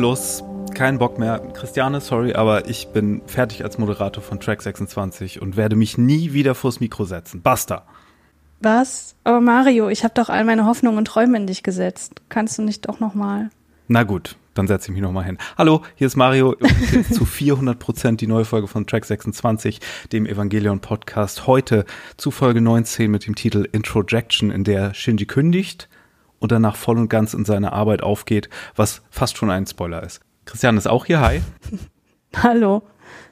Schluss, kein Bock mehr. Christiane, sorry, aber ich bin fertig als Moderator von Track 26 und werde mich nie wieder vors Mikro setzen. Basta. Was? Aber Mario, ich habe doch all meine Hoffnungen und Träume in dich gesetzt. Kannst du nicht doch noch mal? Na gut, dann setze ich mich noch mal hin. Hallo, hier ist Mario. zu 400 Prozent die neue Folge von Track 26, dem Evangelion Podcast. Heute zu Folge 19 mit dem Titel Introjection, in der Shinji kündigt und danach voll und ganz in seine Arbeit aufgeht, was fast schon ein Spoiler ist. Christian ist auch hier. Hi. Hallo.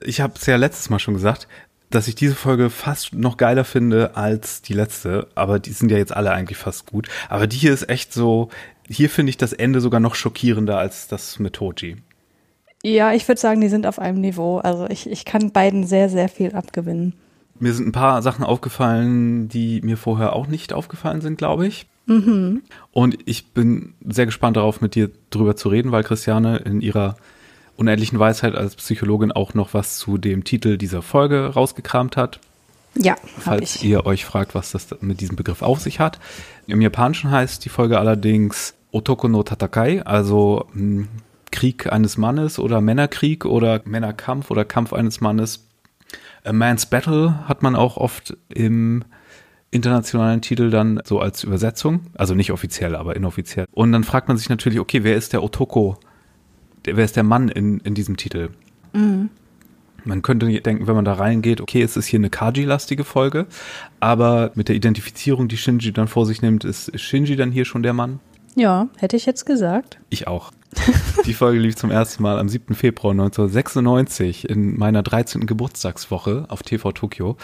Ich habe es ja letztes Mal schon gesagt, dass ich diese Folge fast noch geiler finde als die letzte, aber die sind ja jetzt alle eigentlich fast gut. Aber die hier ist echt so, hier finde ich das Ende sogar noch schockierender als das mit Toji. Ja, ich würde sagen, die sind auf einem Niveau. Also ich, ich kann beiden sehr, sehr viel abgewinnen. Mir sind ein paar Sachen aufgefallen, die mir vorher auch nicht aufgefallen sind, glaube ich. Mhm. Und ich bin sehr gespannt darauf, mit dir drüber zu reden, weil Christiane in ihrer unendlichen Weisheit als Psychologin auch noch was zu dem Titel dieser Folge rausgekramt hat. Ja, falls ich. ihr euch fragt, was das mit diesem Begriff auf sich hat. Im Japanischen heißt die Folge allerdings Otoko no Tatakai, also mh, hm, Krieg eines Mannes oder Männerkrieg oder Männerkampf oder Kampf eines Mannes. A Man's Battle hat man auch oft im internationalen Titel dann so als Übersetzung, also nicht offiziell, aber inoffiziell. Und dann fragt man sich natürlich, okay, wer ist der Otoko? Wer ist der Mann in, in diesem Titel? Mhm. Man könnte denken, wenn man da reingeht, okay, es ist hier eine Kaji-lastige Folge, aber mit der Identifizierung, die Shinji dann vor sich nimmt, ist Shinji dann hier schon der Mann? Ja, hätte ich jetzt gesagt. Ich auch. Die Folge lief zum ersten Mal am 7. Februar 1996 in meiner 13. Geburtstagswoche auf TV Tokio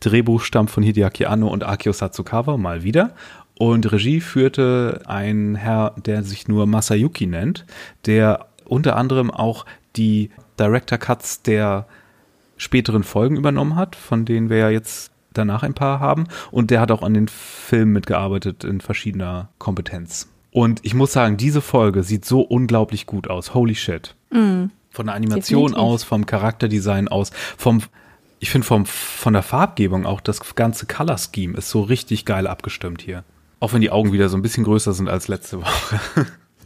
Drehbuch stammt von Hideaki Anno und Akio Satsukawa, mal wieder. Und Regie führte ein Herr, der sich nur Masayuki nennt, der unter anderem auch die Director Cuts der späteren Folgen übernommen hat, von denen wir ja jetzt danach ein paar haben. Und der hat auch an den Filmen mitgearbeitet in verschiedener Kompetenz. Und ich muss sagen, diese Folge sieht so unglaublich gut aus. Holy shit. Mm, Von der Animation definitiv. aus, vom Charakterdesign aus, vom ich finde von der Farbgebung auch das ganze Color Scheme ist so richtig geil abgestimmt hier. Auch wenn die Augen wieder so ein bisschen größer sind als letzte Woche.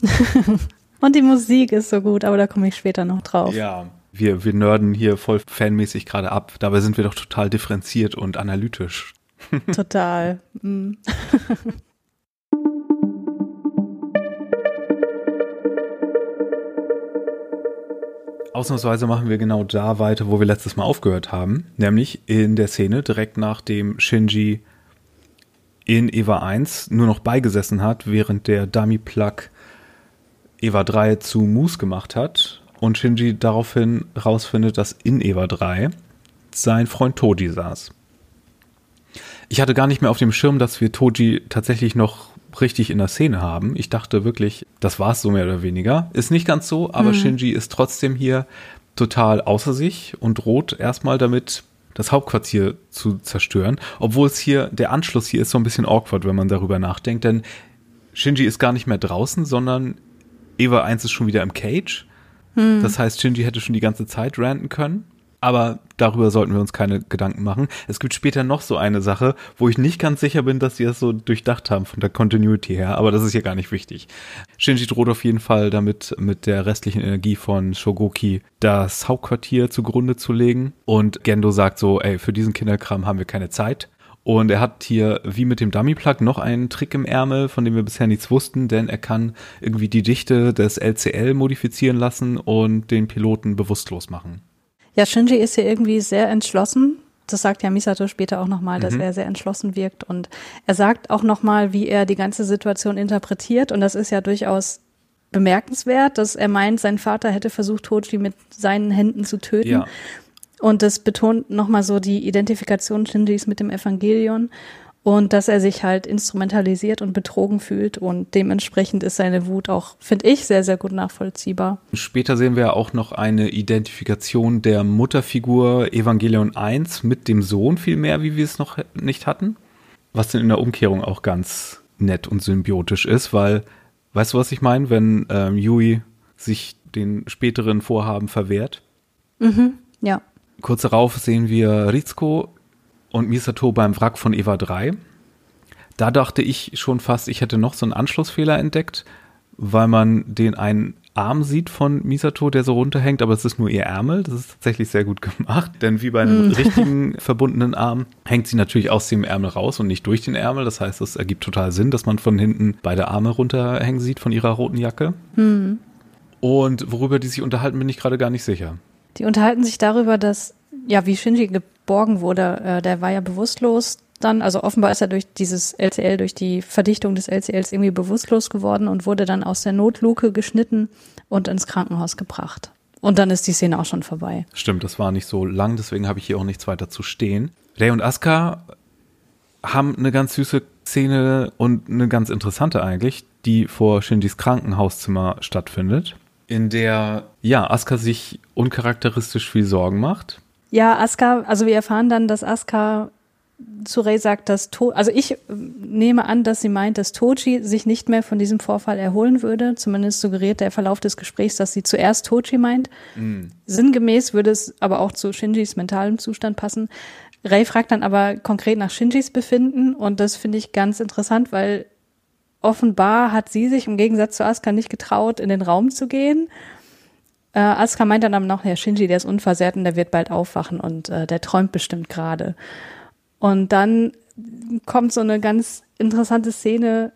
Und die Musik ist so gut, aber da komme ich später noch drauf. Ja, wir, wir nörden hier voll fanmäßig gerade ab. Dabei sind wir doch total differenziert und analytisch. Total. Ausnahmsweise machen wir genau da weiter, wo wir letztes Mal aufgehört haben, nämlich in der Szene direkt nach dem Shinji in Eva 1 nur noch beigesessen hat, während der Dummy Plug Eva 3 zu Moose gemacht hat und Shinji daraufhin rausfindet, dass in Eva 3 sein Freund Toji saß. Ich hatte gar nicht mehr auf dem Schirm, dass wir Toji tatsächlich noch richtig in der Szene haben. Ich dachte wirklich, das war es so mehr oder weniger. Ist nicht ganz so, aber mhm. Shinji ist trotzdem hier total außer sich und droht erstmal damit, das Hauptquartier zu zerstören. Obwohl es hier, der Anschluss hier ist so ein bisschen awkward, wenn man darüber nachdenkt, denn Shinji ist gar nicht mehr draußen, sondern Eva 1 ist schon wieder im Cage. Mhm. Das heißt, Shinji hätte schon die ganze Zeit ranten können. Aber darüber sollten wir uns keine Gedanken machen. Es gibt später noch so eine Sache, wo ich nicht ganz sicher bin, dass sie das so durchdacht haben von der Continuity her, aber das ist ja gar nicht wichtig. Shinji droht auf jeden Fall damit, mit der restlichen Energie von Shogoki das Hauptquartier zugrunde zu legen. Und Gendo sagt so, ey, für diesen Kinderkram haben wir keine Zeit. Und er hat hier, wie mit dem Dummy-Plug, noch einen Trick im Ärmel, von dem wir bisher nichts wussten, denn er kann irgendwie die Dichte des LCL modifizieren lassen und den Piloten bewusstlos machen. Ja, Shinji ist hier irgendwie sehr entschlossen. Das sagt ja Misato später auch nochmal, dass mhm. er sehr entschlossen wirkt. Und er sagt auch nochmal, wie er die ganze Situation interpretiert. Und das ist ja durchaus bemerkenswert, dass er meint, sein Vater hätte versucht, Toji mit seinen Händen zu töten. Ja. Und das betont nochmal so die Identifikation Shinjis mit dem Evangelion und dass er sich halt instrumentalisiert und betrogen fühlt und dementsprechend ist seine Wut auch, finde ich, sehr, sehr gut nachvollziehbar. Später sehen wir auch noch eine Identifikation der Mutterfigur Evangelion 1 mit dem Sohn viel mehr, wie wir es noch nicht hatten. Was denn in der Umkehrung auch ganz nett und symbiotisch ist, weil, weißt du, was ich meine, wenn ähm, Yui sich den späteren Vorhaben verwehrt? Mhm, ja. Kurz darauf sehen wir Rizko und Misato beim Wrack von Eva 3. Da dachte ich schon fast, ich hätte noch so einen Anschlussfehler entdeckt, weil man den einen Arm sieht von Misato, der so runterhängt, aber es ist nur ihr Ärmel. Das ist tatsächlich sehr gut gemacht, denn wie bei einem mm. richtigen verbundenen Arm hängt sie natürlich aus dem Ärmel raus und nicht durch den Ärmel. Das heißt, es ergibt total Sinn, dass man von hinten beide Arme runterhängen sieht von ihrer roten Jacke. Mm. Und worüber die sich unterhalten, bin ich gerade gar nicht sicher. Die unterhalten sich darüber, dass, ja, wie Shinji geborgen wurde. Äh, der war ja bewusstlos dann, also offenbar ist er durch dieses LCL, durch die Verdichtung des LCLs irgendwie bewusstlos geworden und wurde dann aus der Notluke geschnitten und ins Krankenhaus gebracht. Und dann ist die Szene auch schon vorbei. Stimmt, das war nicht so lang, deswegen habe ich hier auch nichts weiter zu stehen. Ray und Asuka haben eine ganz süße Szene und eine ganz interessante eigentlich, die vor Shinjis Krankenhauszimmer stattfindet, in der ja Asuka sich uncharakteristisch viel Sorgen macht. Ja, Asuka, also wir erfahren dann, dass Asuka zu Ray sagt, dass to also ich äh, nehme an, dass sie meint, dass Tochi sich nicht mehr von diesem Vorfall erholen würde. Zumindest suggeriert der Verlauf des Gesprächs, dass sie zuerst Tochi meint. Mm. Sinngemäß würde es aber auch zu Shinjis mentalem Zustand passen. Ray fragt dann aber konkret nach Shinjis Befinden und das finde ich ganz interessant, weil offenbar hat sie sich im Gegensatz zu Asuka nicht getraut, in den Raum zu gehen. Äh, Asuka meint dann aber noch, ja, Shinji, der ist unversehrt und der wird bald aufwachen und äh, der träumt bestimmt gerade. Und dann kommt so eine ganz interessante Szene,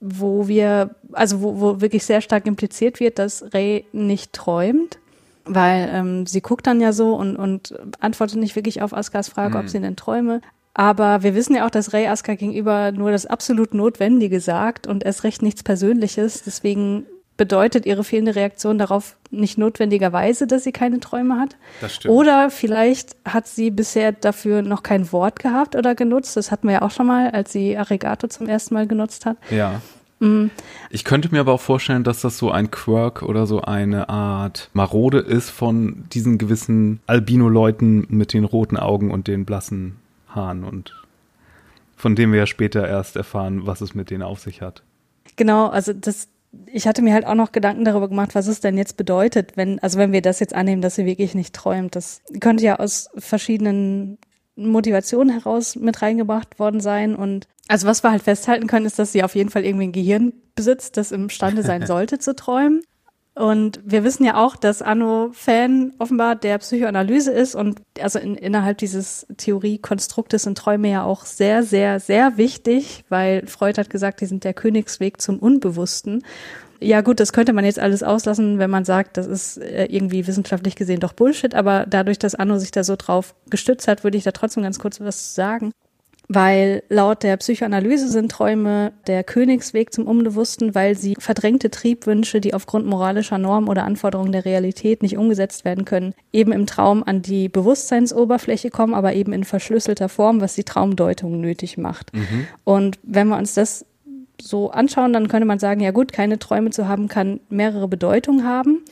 wo wir, also wo, wo wirklich sehr stark impliziert wird, dass Ray nicht träumt, weil ähm, sie guckt dann ja so und, und antwortet nicht wirklich auf Askas Frage, mhm. ob sie denn träume. Aber wir wissen ja auch, dass Ray Aska gegenüber nur das absolut Notwendige sagt und erst recht nichts Persönliches. Deswegen bedeutet ihre fehlende Reaktion darauf nicht notwendigerweise, dass sie keine Träume hat. Das stimmt. Oder vielleicht hat sie bisher dafür noch kein Wort gehabt oder genutzt. Das hatten wir ja auch schon mal, als sie Arigato zum ersten Mal genutzt hat. Ja. Mhm. Ich könnte mir aber auch vorstellen, dass das so ein Quirk oder so eine Art Marode ist von diesen gewissen Albino-Leuten mit den roten Augen und den blassen Haaren und von dem wir ja später erst erfahren, was es mit denen auf sich hat. Genau, also das, ich hatte mir halt auch noch Gedanken darüber gemacht, was es denn jetzt bedeutet, wenn, also wenn wir das jetzt annehmen, dass sie wirklich nicht träumt. Das könnte ja aus verschiedenen Motivationen heraus mit reingebracht worden sein. Und also was wir halt festhalten können, ist, dass sie auf jeden Fall irgendwie ein Gehirn besitzt, das imstande sein sollte zu träumen. Und wir wissen ja auch, dass Anno Fan offenbar der Psychoanalyse ist und also in, innerhalb dieses Theoriekonstruktes sind Träume ja auch sehr, sehr, sehr wichtig, weil Freud hat gesagt, die sind der Königsweg zum Unbewussten. Ja gut, das könnte man jetzt alles auslassen, wenn man sagt, das ist äh, irgendwie wissenschaftlich gesehen doch Bullshit, aber dadurch, dass Anno sich da so drauf gestützt hat, würde ich da trotzdem ganz kurz was sagen weil laut der Psychoanalyse sind Träume der Königsweg zum Unbewussten, weil sie verdrängte Triebwünsche, die aufgrund moralischer Normen oder Anforderungen der Realität nicht umgesetzt werden können, eben im Traum an die Bewusstseinsoberfläche kommen, aber eben in verschlüsselter Form, was die Traumdeutung nötig macht. Mhm. Und wenn wir uns das so anschauen, dann könnte man sagen, ja gut, keine Träume zu haben kann mehrere Bedeutungen haben.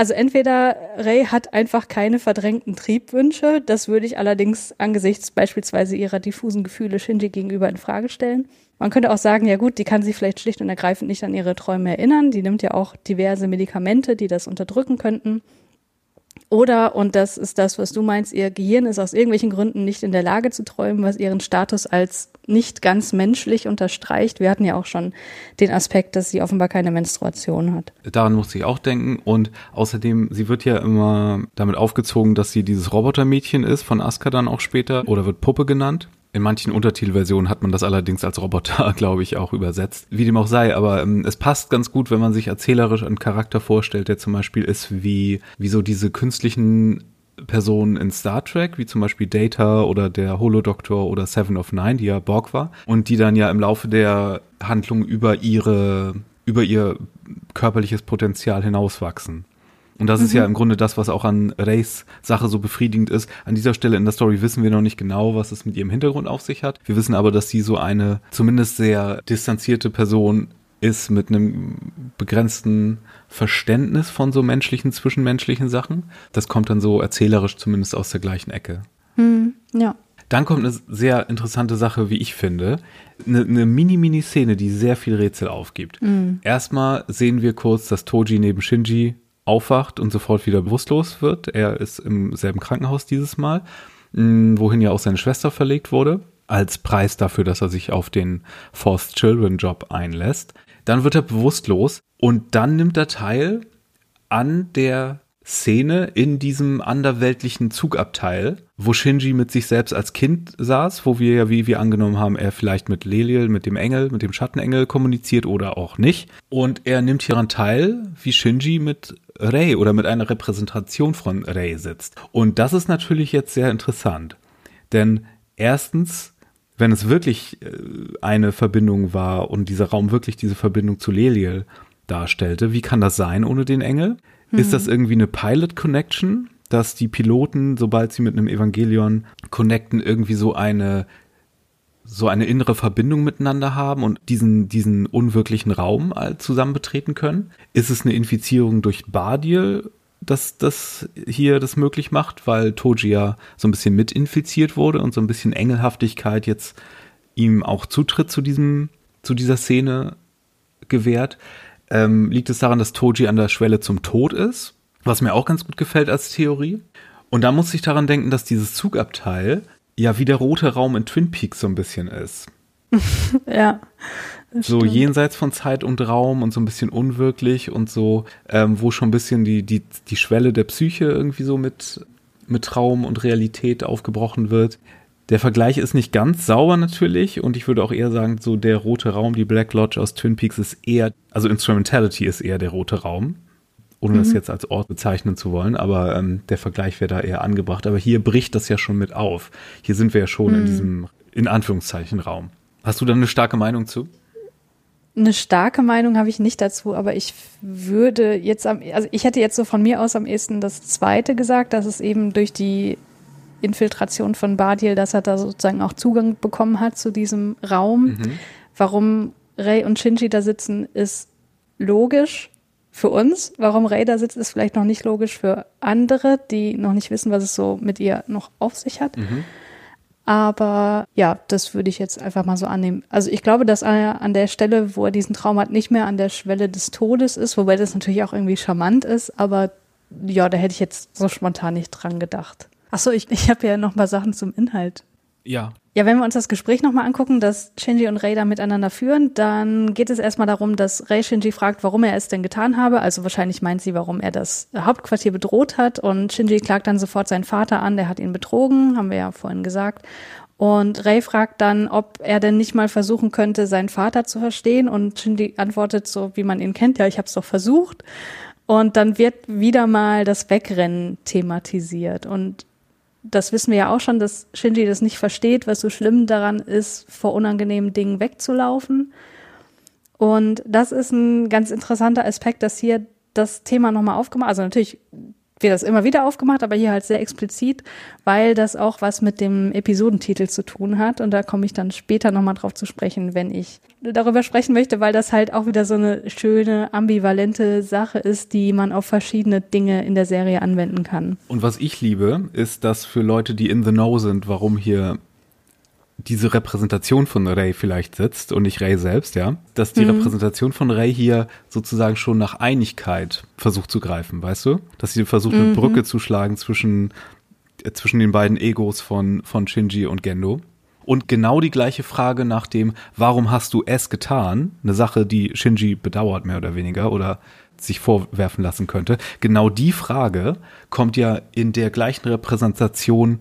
Also entweder Ray hat einfach keine verdrängten Triebwünsche, das würde ich allerdings angesichts beispielsweise ihrer diffusen Gefühle Shinji gegenüber in Frage stellen. Man könnte auch sagen, ja gut, die kann sich vielleicht schlicht und ergreifend nicht an ihre Träume erinnern. Die nimmt ja auch diverse Medikamente, die das unterdrücken könnten. Oder, und das ist das, was du meinst, ihr Gehirn ist aus irgendwelchen Gründen nicht in der Lage zu träumen, was ihren Status als nicht ganz menschlich unterstreicht. Wir hatten ja auch schon den Aspekt, dass sie offenbar keine Menstruation hat. Daran musste ich auch denken. Und außerdem, sie wird ja immer damit aufgezogen, dass sie dieses Robotermädchen ist, von Aska dann auch später, oder wird Puppe genannt. In manchen Untertitelversionen hat man das allerdings als Roboter, glaube ich, auch übersetzt. Wie dem auch sei, aber ähm, es passt ganz gut, wenn man sich erzählerisch einen Charakter vorstellt, der zum Beispiel ist wie, wie so diese künstlichen Personen in Star Trek, wie zum Beispiel Data oder der Holodoktor oder Seven of Nine, die ja Borg war, und die dann ja im Laufe der Handlung über ihre, über ihr körperliches Potenzial hinauswachsen. Und das mhm. ist ja mhm. im Grunde das, was auch an Reys Sache so befriedigend ist. An dieser Stelle in der Story wissen wir noch nicht genau, was es mit ihrem Hintergrund auf sich hat. Wir wissen aber, dass sie so eine zumindest sehr distanzierte Person ist mit einem begrenzten Verständnis von so menschlichen, zwischenmenschlichen Sachen. Das kommt dann so erzählerisch zumindest aus der gleichen Ecke. Mhm, ja. Dann kommt eine sehr interessante Sache, wie ich finde. Eine, eine mini-mini-Szene, die sehr viel Rätsel aufgibt. Mhm. Erstmal sehen wir kurz, dass Toji neben Shinji aufwacht und sofort wieder bewusstlos wird. Er ist im selben Krankenhaus dieses Mal, mm, wohin ja auch seine Schwester verlegt wurde, als Preis dafür, dass er sich auf den Forced Children Job einlässt. Dann wird er bewusstlos und dann nimmt er teil an der Szene in diesem anderweltlichen Zugabteil, wo Shinji mit sich selbst als Kind saß, wo wir ja, wie wir angenommen haben, er vielleicht mit Leliel, mit dem Engel, mit dem Schattenengel kommuniziert oder auch nicht. Und er nimmt hieran teil, wie Shinji mit Rei oder mit einer Repräsentation von Rei sitzt. Und das ist natürlich jetzt sehr interessant. Denn erstens, wenn es wirklich äh, eine Verbindung war und dieser Raum wirklich diese Verbindung zu Leliel darstellte, wie kann das sein ohne den Engel? Mhm. Ist das irgendwie eine Pilot Connection, dass die Piloten, sobald sie mit einem Evangelion connecten, irgendwie so eine so eine innere Verbindung miteinander haben und diesen, diesen unwirklichen Raum zusammen betreten können? Ist es eine Infizierung durch Bardiel, dass das hier das möglich macht, weil Toji ja so ein bisschen mitinfiziert wurde und so ein bisschen Engelhaftigkeit jetzt ihm auch Zutritt zu diesem, zu dieser Szene gewährt? ähm, liegt es daran, dass Toji an der Schwelle zum Tod ist, was mir auch ganz gut gefällt als Theorie. Und da muss ich daran denken, dass dieses Zugabteil ja wie der rote Raum in Twin Peaks so ein bisschen ist. ja. So stimmt. jenseits von Zeit und Raum und so ein bisschen unwirklich und so, ähm, wo schon ein bisschen die, die, die Schwelle der Psyche irgendwie so mit, mit Traum und Realität aufgebrochen wird. Der Vergleich ist nicht ganz sauber natürlich und ich würde auch eher sagen, so der rote Raum, die Black Lodge aus Twin Peaks ist eher, also Instrumentality ist eher der rote Raum, ohne mhm. das jetzt als Ort bezeichnen zu wollen, aber ähm, der Vergleich wäre da eher angebracht. Aber hier bricht das ja schon mit auf. Hier sind wir ja schon mhm. in diesem, in Anführungszeichen, Raum. Hast du da eine starke Meinung zu? Eine starke Meinung habe ich nicht dazu, aber ich würde jetzt am, also ich hätte jetzt so von mir aus am ehesten das zweite gesagt, dass es eben durch die Infiltration von Badiel, dass er da sozusagen auch Zugang bekommen hat zu diesem Raum. Mhm. Warum Ray und Shinji da sitzen, ist logisch für uns. Warum Ray da sitzt, ist vielleicht noch nicht logisch für andere, die noch nicht wissen, was es so mit ihr noch auf sich hat. Mhm. Aber ja, das würde ich jetzt einfach mal so annehmen. Also ich glaube, dass er an der Stelle, wo er diesen Traum hat, nicht mehr an der Schwelle des Todes ist, wobei das natürlich auch irgendwie charmant ist, aber ja, da hätte ich jetzt so spontan nicht dran gedacht. Achso, ich, ich habe ja noch mal Sachen zum Inhalt. Ja. Ja, wenn wir uns das Gespräch nochmal angucken, das Shinji und Rei da miteinander führen, dann geht es erstmal darum, dass Rei Shinji fragt, warum er es denn getan habe. Also wahrscheinlich meint sie, warum er das Hauptquartier bedroht hat. Und Shinji klagt dann sofort seinen Vater an, der hat ihn betrogen, haben wir ja vorhin gesagt. Und Rei fragt dann, ob er denn nicht mal versuchen könnte, seinen Vater zu verstehen. Und Shinji antwortet so, wie man ihn kennt, ja, ich habe es doch versucht. Und dann wird wieder mal das Wegrennen thematisiert. Und das wissen wir ja auch schon, dass Shinji das nicht versteht, was so schlimm daran ist, vor unangenehmen Dingen wegzulaufen. Und das ist ein ganz interessanter Aspekt, dass hier das Thema nochmal aufgemacht, also natürlich wird das immer wieder aufgemacht, aber hier halt sehr explizit, weil das auch was mit dem Episodentitel zu tun hat. Und da komme ich dann später nochmal drauf zu sprechen, wenn ich darüber sprechen möchte, weil das halt auch wieder so eine schöne, ambivalente Sache ist, die man auf verschiedene Dinge in der Serie anwenden kann. Und was ich liebe, ist, dass für Leute, die in the know sind, warum hier diese Repräsentation von Ray vielleicht sitzt und nicht Ray selbst, ja, dass die mhm. Repräsentation von Ray hier sozusagen schon nach Einigkeit versucht zu greifen, weißt du? Dass sie versucht, mhm. eine Brücke zu schlagen zwischen, äh, zwischen den beiden Egos von, von Shinji und Gendo. Und genau die gleiche Frage nach dem, warum hast du es getan? Eine Sache, die Shinji bedauert, mehr oder weniger, oder sich vorwerfen lassen könnte. Genau die Frage kommt ja in der gleichen Repräsentation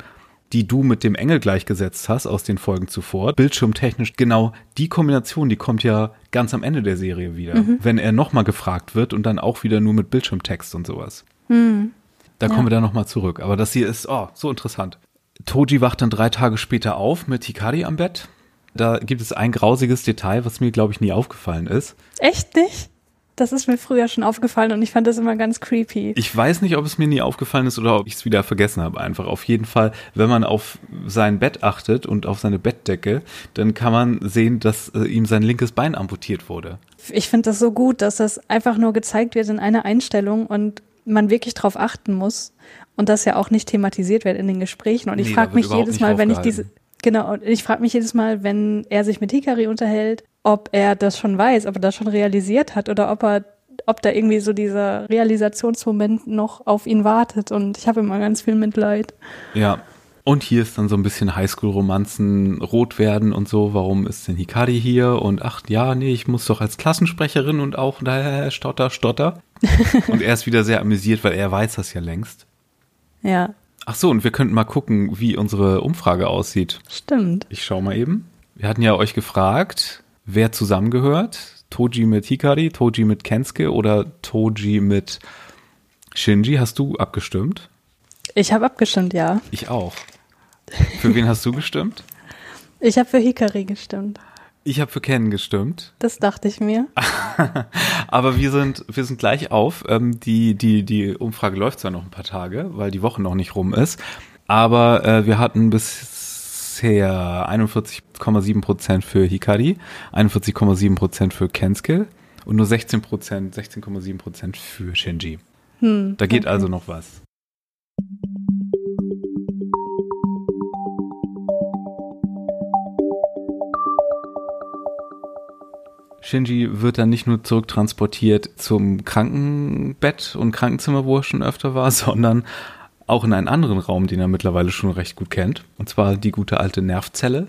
die du mit dem Engel gleichgesetzt hast aus den Folgen zuvor, bildschirmtechnisch genau die Kombination, die kommt ja ganz am Ende der Serie wieder, mhm. wenn er nochmal gefragt wird und dann auch wieder nur mit Bildschirmtext und sowas. Mhm. Da ja. kommen wir dann nochmal zurück. Aber das hier ist, oh, so interessant. Toji wacht dann drei Tage später auf mit Hikari am Bett. Da gibt es ein grausiges Detail, was mir, glaube ich, nie aufgefallen ist. Echt nicht? Das ist mir früher schon aufgefallen und ich fand das immer ganz creepy. Ich weiß nicht, ob es mir nie aufgefallen ist oder ob ich es wieder vergessen habe einfach. Auf jeden Fall, wenn man auf sein Bett achtet und auf seine Bettdecke, dann kann man sehen, dass äh, ihm sein linkes Bein amputiert wurde. Ich finde das so gut, dass das einfach nur gezeigt wird in einer Einstellung und man wirklich drauf achten muss und das ja auch nicht thematisiert wird in den Gesprächen. Und ich nee, frage mich jedes Mal, wenn ich diese, Genau, und ich frage mich jedes Mal, wenn er sich mit Hikari unterhält, ob er das schon weiß, ob er das schon realisiert hat oder ob er, ob da irgendwie so dieser Realisationsmoment noch auf ihn wartet. Und ich habe immer ganz viel Mitleid. Ja. Und hier ist dann so ein bisschen Highschool-Romanzen rot werden und so. Warum ist denn Hikari hier? Und ach ja, nee, ich muss doch als Klassensprecherin und auch da stotter, stotter. und er ist wieder sehr amüsiert, weil er weiß das ja längst. Ja. Ach so, und wir könnten mal gucken, wie unsere Umfrage aussieht. Stimmt. Ich schau mal eben. Wir hatten ja euch gefragt, wer zusammengehört. Toji mit Hikari, Toji mit Kensuke oder Toji mit Shinji. Hast du abgestimmt? Ich habe abgestimmt, ja. Ich auch. Für wen hast du gestimmt? Ich habe für Hikari gestimmt. Ich habe für Ken gestimmt. Das dachte ich mir. Aber wir sind, wir sind gleich auf. Ähm, die, die, die Umfrage läuft zwar noch ein paar Tage, weil die Woche noch nicht rum ist. Aber äh, wir hatten bisher 41,7 Prozent für Hikari, 41,7 Prozent für Kensuke und nur 16 Prozent, 16,7 Prozent für Shinji. Hm, da geht okay. also noch was. Shinji wird dann nicht nur zurücktransportiert zum Krankenbett und Krankenzimmer, wo er schon öfter war, sondern auch in einen anderen Raum, den er mittlerweile schon recht gut kennt. Und zwar die gute alte Nervzelle,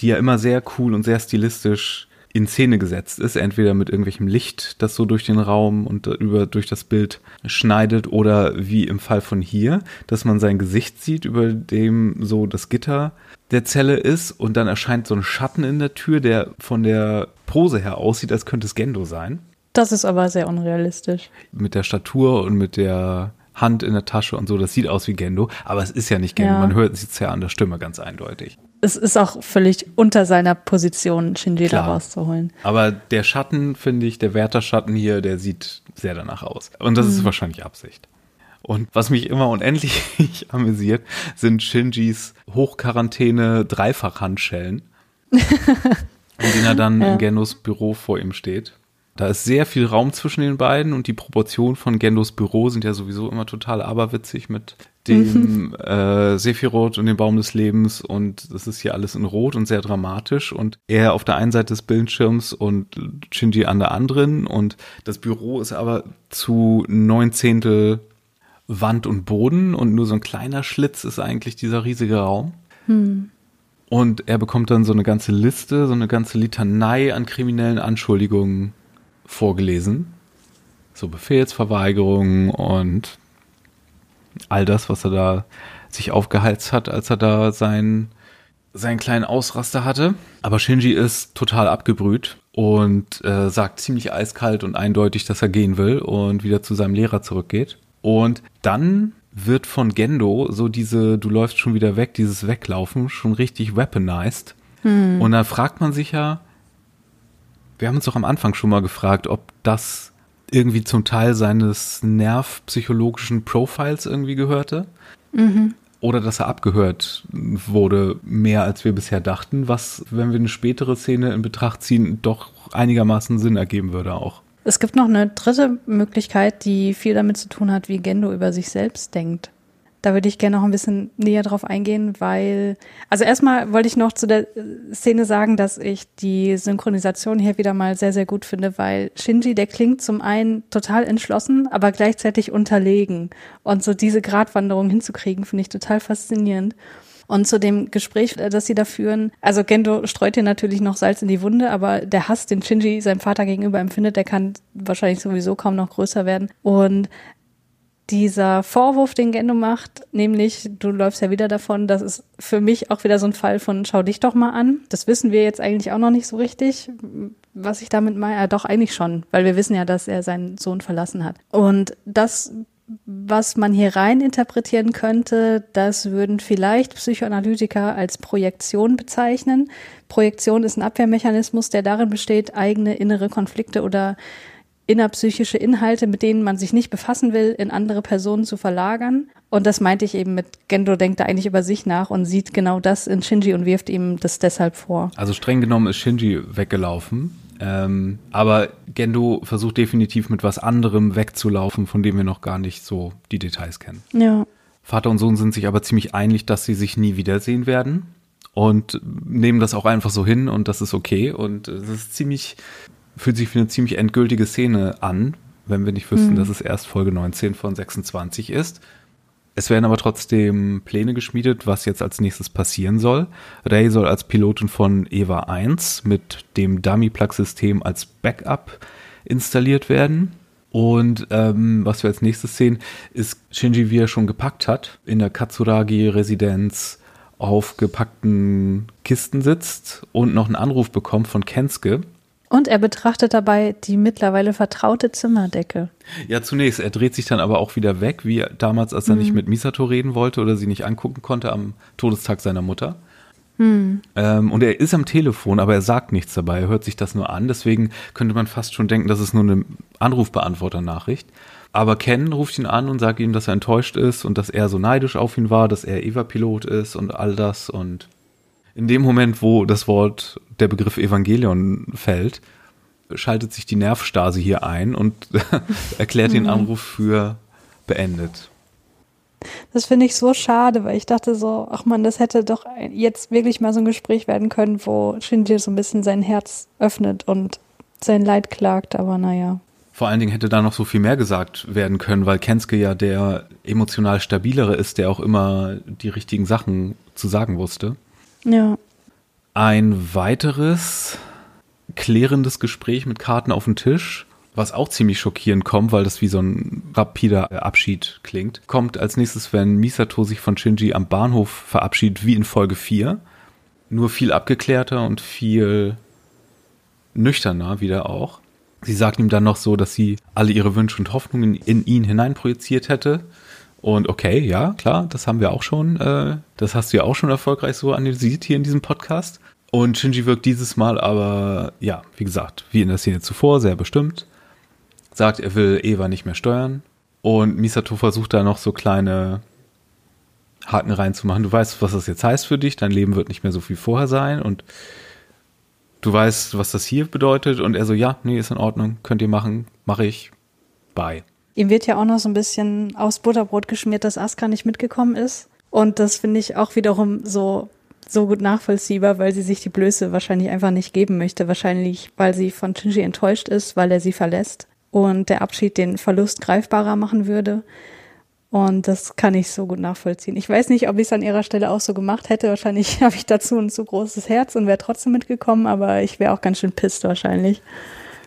die ja immer sehr cool und sehr stilistisch in Szene gesetzt ist, entweder mit irgendwelchem Licht, das so durch den Raum und über durch das Bild schneidet, oder wie im Fall von hier, dass man sein Gesicht sieht, über dem so das Gitter der Zelle ist und dann erscheint so ein Schatten in der Tür, der von der Pose her aussieht, als könnte es Gendo sein. Das ist aber sehr unrealistisch. Mit der Statur und mit der Hand in der Tasche und so, das sieht aus wie Gendo, aber es ist ja nicht Gendo, ja. man hört es ja an der Stimme ganz eindeutig. Es ist auch völlig unter seiner Position, Shinji Klar. da rauszuholen. Aber der Schatten, finde ich, der Wärterschatten hier, der sieht sehr danach aus. Und das mhm. ist wahrscheinlich Absicht. Und was mich immer unendlich amüsiert, sind Shinjis Hochquarantäne-Dreifachhandschellen, in denen er dann ja. in Gendos Büro vor ihm steht. Da ist sehr viel Raum zwischen den beiden und die Proportionen von Gendos Büro sind ja sowieso immer total aberwitzig mit dem äh, Sephiroth und dem Baum des Lebens und das ist hier alles in Rot und sehr dramatisch und er auf der einen Seite des Bildschirms und Shinji an der anderen und das Büro ist aber zu neun Zehntel Wand und Boden und nur so ein kleiner Schlitz ist eigentlich dieser riesige Raum. Hm. Und er bekommt dann so eine ganze Liste, so eine ganze Litanei an kriminellen Anschuldigungen vorgelesen. So Befehlsverweigerungen und all das, was er da sich aufgeheizt hat, als er da seinen, seinen kleinen Ausraster hatte. Aber Shinji ist total abgebrüht und äh, sagt ziemlich eiskalt und eindeutig, dass er gehen will und wieder zu seinem Lehrer zurückgeht. Und dann wird von Gendo so diese, du läufst schon wieder weg, dieses Weglaufen schon richtig weaponized. Hm. Und dann fragt man sich ja, wir haben uns doch am Anfang schon mal gefragt, ob das irgendwie zum Teil seines nervpsychologischen Profiles irgendwie gehörte. Mhm. Oder dass er abgehört wurde, mehr als wir bisher dachten, was, wenn wir eine spätere Szene in Betracht ziehen, doch einigermaßen Sinn ergeben würde auch. Es gibt noch eine dritte Möglichkeit, die viel damit zu tun hat, wie Gendo über sich selbst denkt. Da würde ich gerne noch ein bisschen näher drauf eingehen, weil, also erstmal wollte ich noch zu der Szene sagen, dass ich die Synchronisation hier wieder mal sehr, sehr gut finde, weil Shinji, der klingt zum einen total entschlossen, aber gleichzeitig unterlegen. Und so diese Gratwanderung hinzukriegen, finde ich total faszinierend. Und zu dem Gespräch, äh, das sie da führen, also Gendo streut hier natürlich noch Salz in die Wunde, aber der Hass, den Shinji seinem Vater gegenüber empfindet, der kann wahrscheinlich sowieso kaum noch größer werden. Und dieser Vorwurf, den Gendo macht, nämlich du läufst ja wieder davon, das ist für mich auch wieder so ein Fall von schau dich doch mal an. Das wissen wir jetzt eigentlich auch noch nicht so richtig, was ich damit meine. Äh, doch eigentlich schon, weil wir wissen ja, dass er seinen Sohn verlassen hat. Und das was man hier rein interpretieren könnte, das würden vielleicht Psychoanalytiker als Projektion bezeichnen. Projektion ist ein Abwehrmechanismus, der darin besteht, eigene innere Konflikte oder innerpsychische Inhalte, mit denen man sich nicht befassen will, in andere Personen zu verlagern. Und das meinte ich eben mit Gendo denkt da eigentlich über sich nach und sieht genau das in Shinji und wirft ihm das deshalb vor. Also streng genommen ist Shinji weggelaufen ähm, aber Gendo versucht definitiv mit was anderem wegzulaufen, von dem wir noch gar nicht so die Details kennen. Ja. Vater und Sohn sind sich aber ziemlich einig, dass sie sich nie wiedersehen werden und nehmen das auch einfach so hin und das ist okay und es ist ziemlich, fühlt sich wie eine ziemlich endgültige Szene an, wenn wir nicht wüssten, mhm. dass es erst Folge 19 von 26 ist. Es werden aber trotzdem Pläne geschmiedet, was jetzt als nächstes passieren soll. Ray soll als Pilotin von EVA 1 mit dem Dummy-Plug-System als Backup installiert werden. Und ähm, was wir als nächstes sehen, ist Shinji, wie er schon gepackt hat, in der Katsuragi-Residenz auf gepackten Kisten sitzt und noch einen Anruf bekommt von Kensuke, und er betrachtet dabei die mittlerweile vertraute Zimmerdecke. Ja, zunächst. Er dreht sich dann aber auch wieder weg, wie damals, als er mhm. nicht mit Misato reden wollte oder sie nicht angucken konnte am Todestag seiner Mutter. Mhm. Ähm, und er ist am Telefon, aber er sagt nichts dabei. Er hört sich das nur an. Deswegen könnte man fast schon denken, das ist nur eine Anrufbeantworter-Nachricht. Aber Ken ruft ihn an und sagt ihm, dass er enttäuscht ist und dass er so neidisch auf ihn war, dass er Eva-Pilot ist und all das. Und in dem Moment, wo das Wort der Begriff Evangelion fällt, schaltet sich die Nervstase hier ein und erklärt den mhm. Anruf für beendet. Das finde ich so schade, weil ich dachte so, ach man, das hätte doch jetzt wirklich mal so ein Gespräch werden können, wo Shinji so ein bisschen sein Herz öffnet und sein Leid klagt, aber naja. Vor allen Dingen hätte da noch so viel mehr gesagt werden können, weil Kensuke ja der emotional stabilere ist, der auch immer die richtigen Sachen zu sagen wusste. Ja. Ein weiteres klärendes Gespräch mit Karten auf dem Tisch, was auch ziemlich schockierend kommt, weil das wie so ein rapider Abschied klingt, kommt als nächstes, wenn Misato sich von Shinji am Bahnhof verabschiedet, wie in Folge 4. Nur viel abgeklärter und viel nüchterner wieder auch. Sie sagt ihm dann noch so, dass sie alle ihre Wünsche und Hoffnungen in ihn hineinprojiziert hätte und okay, ja, klar, das haben wir auch schon, äh, das hast du ja auch schon erfolgreich so analysiert hier in diesem Podcast. Und Shinji wirkt dieses Mal aber, ja, wie gesagt, wie in der Szene zuvor, sehr bestimmt. Sagt, er will Eva nicht mehr steuern. Und Misato versucht da noch so kleine Haken reinzumachen. Du weißt, was das jetzt heißt für dich. Dein Leben wird nicht mehr so viel vorher sein. Und du weißt, was das hier bedeutet. Und er so, ja, nee, ist in Ordnung. Könnt ihr machen. Mache ich. Bye. Ihm wird ja auch noch so ein bisschen aus Butterbrot geschmiert, dass Asuka nicht mitgekommen ist. Und das finde ich auch wiederum so, so gut nachvollziehbar, weil sie sich die Blöße wahrscheinlich einfach nicht geben möchte. Wahrscheinlich, weil sie von Shinji enttäuscht ist, weil er sie verlässt und der Abschied den Verlust greifbarer machen würde. Und das kann ich so gut nachvollziehen. Ich weiß nicht, ob ich es an ihrer Stelle auch so gemacht hätte. Wahrscheinlich habe ich dazu ein zu großes Herz und wäre trotzdem mitgekommen, aber ich wäre auch ganz schön pisst wahrscheinlich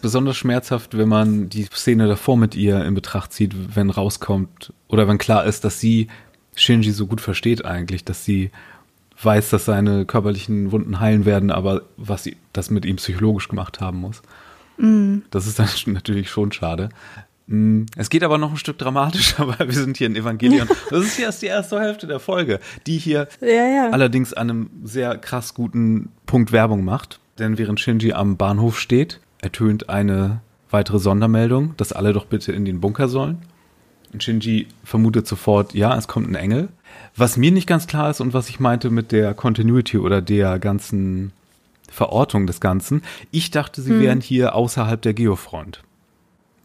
besonders schmerzhaft, wenn man die Szene davor mit ihr in Betracht zieht, wenn rauskommt oder wenn klar ist, dass sie Shinji so gut versteht eigentlich, dass sie weiß, dass seine körperlichen Wunden heilen werden, aber was sie das mit ihm psychologisch gemacht haben muss. Mm. Das ist dann natürlich schon schade. Mm, es geht aber noch ein Stück dramatischer, weil wir sind hier in Evangelion. Das ist erst die erste Hälfte der Folge, die hier ja, ja. allerdings an einem sehr krass guten Punkt Werbung macht. Denn während Shinji am Bahnhof steht, ertönt eine weitere Sondermeldung, dass alle doch bitte in den Bunker sollen. Und Shinji vermutet sofort, ja, es kommt ein Engel. Was mir nicht ganz klar ist und was ich meinte mit der Continuity oder der ganzen Verortung des Ganzen, ich dachte, sie hm. wären hier außerhalb der Geofront.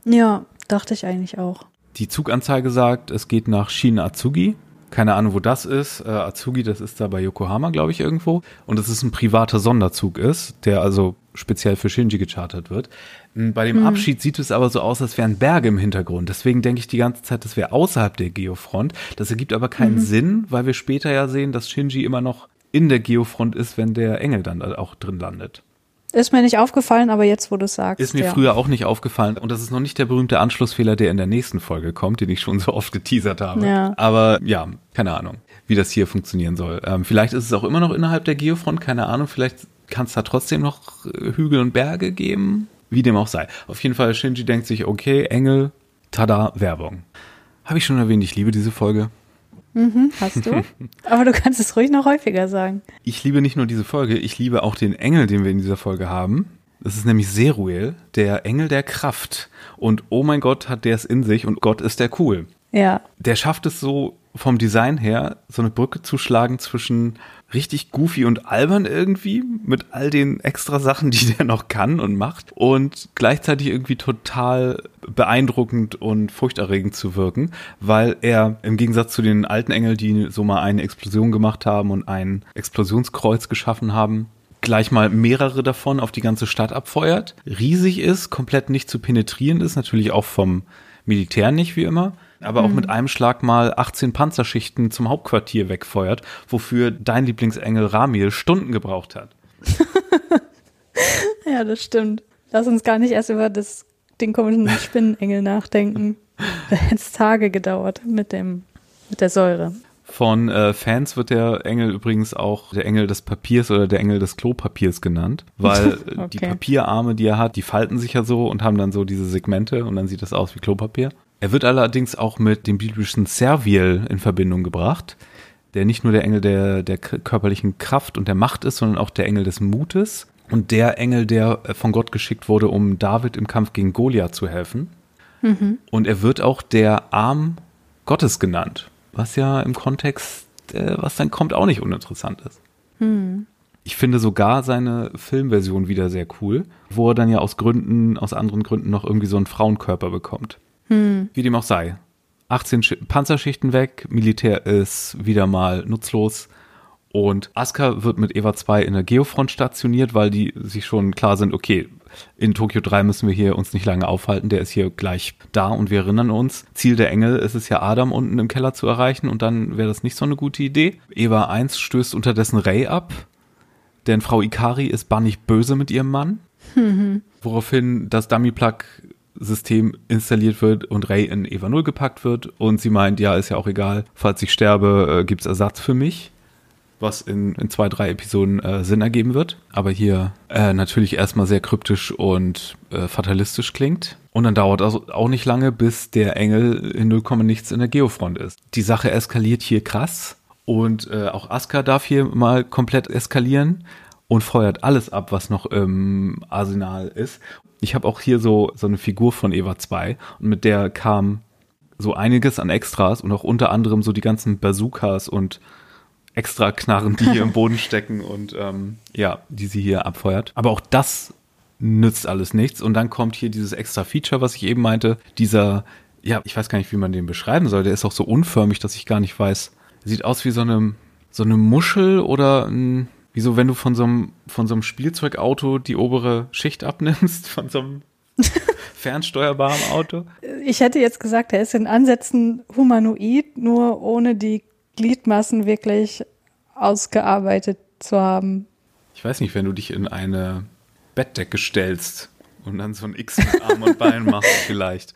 Ja, dachte ich eigentlich auch. Die Zuganzeige sagt, es geht nach Shin Atsugi. Keine Ahnung, wo das ist. Äh, Azugi, das ist da bei Yokohama, glaube ich, irgendwo. Und es ist ein privater Sonderzug ist, der also speziell für Shinji gechartert wird. Hm, bei dem hm. Abschied sieht es aber so aus, als wären Berge im Hintergrund. Deswegen denke ich die ganze Zeit, das wäre außerhalb der Geofront. Das ergibt aber keinen mhm. Sinn, weil wir später ja sehen, dass Shinji immer noch in der Geofront ist, wenn der Engel dann auch drin landet. Ist mir nicht aufgefallen, aber jetzt, wo du sagst. Ist mir ja. früher auch nicht aufgefallen. Und das ist noch nicht der berühmte Anschlussfehler, der in der nächsten Folge kommt, den ich schon so oft geteasert habe. Ja. Aber ja, keine Ahnung, wie das hier funktionieren soll. Ähm, vielleicht ist es auch immer noch innerhalb der Geofront, keine Ahnung. Vielleicht kann es da trotzdem noch äh, Hügel und Berge geben. Wie dem auch sei. Auf jeden Fall, Shinji denkt sich, okay, Engel, tada, Werbung. Habe ich schon erwähnt, ich liebe diese Folge. Mhm, hast du. Aber du kannst es ruhig noch häufiger sagen. Ich liebe nicht nur diese Folge, ich liebe auch den Engel, den wir in dieser Folge haben. Das ist nämlich Seruel, der Engel der Kraft. Und oh mein Gott, hat der es in sich und Gott ist der cool. Ja. Der schafft es so vom Design her, so eine Brücke zu schlagen zwischen richtig goofy und albern irgendwie mit all den extra Sachen, die der noch kann und macht und gleichzeitig irgendwie total beeindruckend und furchterregend zu wirken, weil er im Gegensatz zu den alten Engeln, die so mal eine Explosion gemacht haben und ein Explosionskreuz geschaffen haben, gleich mal mehrere davon auf die ganze Stadt abfeuert, riesig ist, komplett nicht zu penetrieren ist, natürlich auch vom Militär nicht wie immer aber auch mit einem Schlag mal 18 Panzerschichten zum Hauptquartier wegfeuert, wofür dein Lieblingsengel Ramil Stunden gebraucht hat. ja, das stimmt. Lass uns gar nicht erst über das, den komischen Spinnenengel nachdenken. Da hätte es Tage gedauert mit dem, mit der Säure. Von äh, Fans wird der Engel übrigens auch der Engel des Papiers oder der Engel des Klopapiers genannt, weil okay. die Papierarme, die er hat, die falten sich ja so und haben dann so diese Segmente und dann sieht das aus wie Klopapier. Er wird allerdings auch mit dem biblischen Serviel in Verbindung gebracht, der nicht nur der Engel der, der körperlichen Kraft und der Macht ist, sondern auch der Engel des Mutes und der Engel, der äh, von Gott geschickt wurde, um David im Kampf gegen Goliath zu helfen. Mhm. Und er wird auch der Arm Gottes genannt, was ja im Kontext, äh, was dann kommt, auch nicht uninteressant ist. Mhm. Ich finde sogar seine Filmversion wieder sehr cool, wo er dann ja aus Gründen, aus anderen Gründen noch irgendwie so einen Frauenkörper bekommt. Mhm. Wie dem auch sei. 18 Panzerschichten weg, Militär ist wieder mal nutzlos. Und Asuka wird mit Eva 2 in der Geofront stationiert, weil die sich schon klar sind, okay, in Tokio 3 müssen wir hier uns nicht lange aufhalten, der ist hier gleich da und wir erinnern uns. Ziel der Engel ist es ja, Adam unten im Keller zu erreichen und dann wäre das nicht so eine gute Idee. Eva 1 stößt unterdessen Ray ab, denn Frau Ikari ist bannig böse mit ihrem Mann. Mhm. Woraufhin das Dummy-Plug System installiert wird und Ray in Eva 0 gepackt wird und sie meint, ja, ist ja auch egal, falls ich sterbe, äh, gibt's Ersatz für mich was in, in zwei, drei Episoden äh, Sinn ergeben wird, aber hier äh, natürlich erstmal sehr kryptisch und äh, fatalistisch klingt. Und dann dauert also auch nicht lange, bis der Engel in 0, nichts in der Geofront ist. Die Sache eskaliert hier krass und äh, auch Asuka darf hier mal komplett eskalieren und feuert alles ab, was noch im Arsenal ist. Ich habe auch hier so, so eine Figur von Eva 2 und mit der kam so einiges an Extras und auch unter anderem so die ganzen Bazookas und extra Knarren, die hier im Boden stecken und ähm, ja, die sie hier abfeuert. Aber auch das nützt alles nichts. Und dann kommt hier dieses extra Feature, was ich eben meinte, dieser, ja, ich weiß gar nicht, wie man den beschreiben soll. Der ist auch so unförmig, dass ich gar nicht weiß. Sieht aus wie so eine, so eine Muschel oder ein, wie so, wenn du von so einem, von so einem Spielzeugauto die obere Schicht abnimmst, von so einem fernsteuerbaren Auto. Ich hätte jetzt gesagt, er ist in Ansätzen humanoid, nur ohne die Gliedmaßen wirklich ausgearbeitet zu haben. Ich weiß nicht, wenn du dich in eine Bettdecke stellst und dann so ein X mit Arm und Bein machst, vielleicht.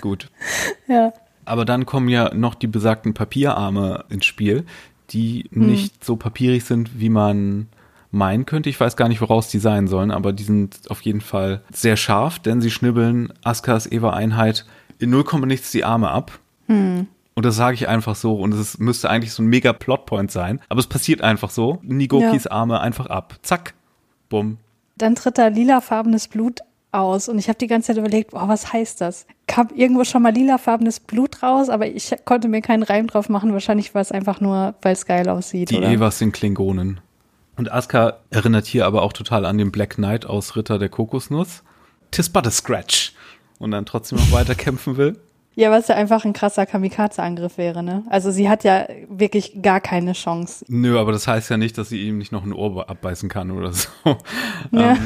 Gut. Ja. Aber dann kommen ja noch die besagten Papierarme ins Spiel, die hm. nicht so papierig sind, wie man meinen könnte. Ich weiß gar nicht, woraus die sein sollen, aber die sind auf jeden Fall sehr scharf, denn sie schnibbeln Askas Eva-Einheit in 0, nichts die Arme ab. Hm. Und das sage ich einfach so. Und es müsste eigentlich so ein mega Plotpoint sein. Aber es passiert einfach so. Nigokis ja. Arme einfach ab. Zack. Bumm. Dann tritt da lilafarbenes Blut aus. Und ich habe die ganze Zeit überlegt, boah, was heißt das? Kam irgendwo schon mal lilafarbenes Blut raus, aber ich konnte mir keinen Reim drauf machen. Wahrscheinlich war es einfach nur, weil es geil aussieht. Die oder? Evas sind Klingonen. Und Asuka erinnert hier aber auch total an den Black Knight aus Ritter der Kokosnuss. Tis but a scratch. Und dann trotzdem noch weiter kämpfen will. Ja, was ja einfach ein krasser Kamikaze-Angriff wäre, ne? Also sie hat ja wirklich gar keine Chance. Nö, aber das heißt ja nicht, dass sie ihm nicht noch ein Ohr abbeißen kann oder so. Ja. Ähm,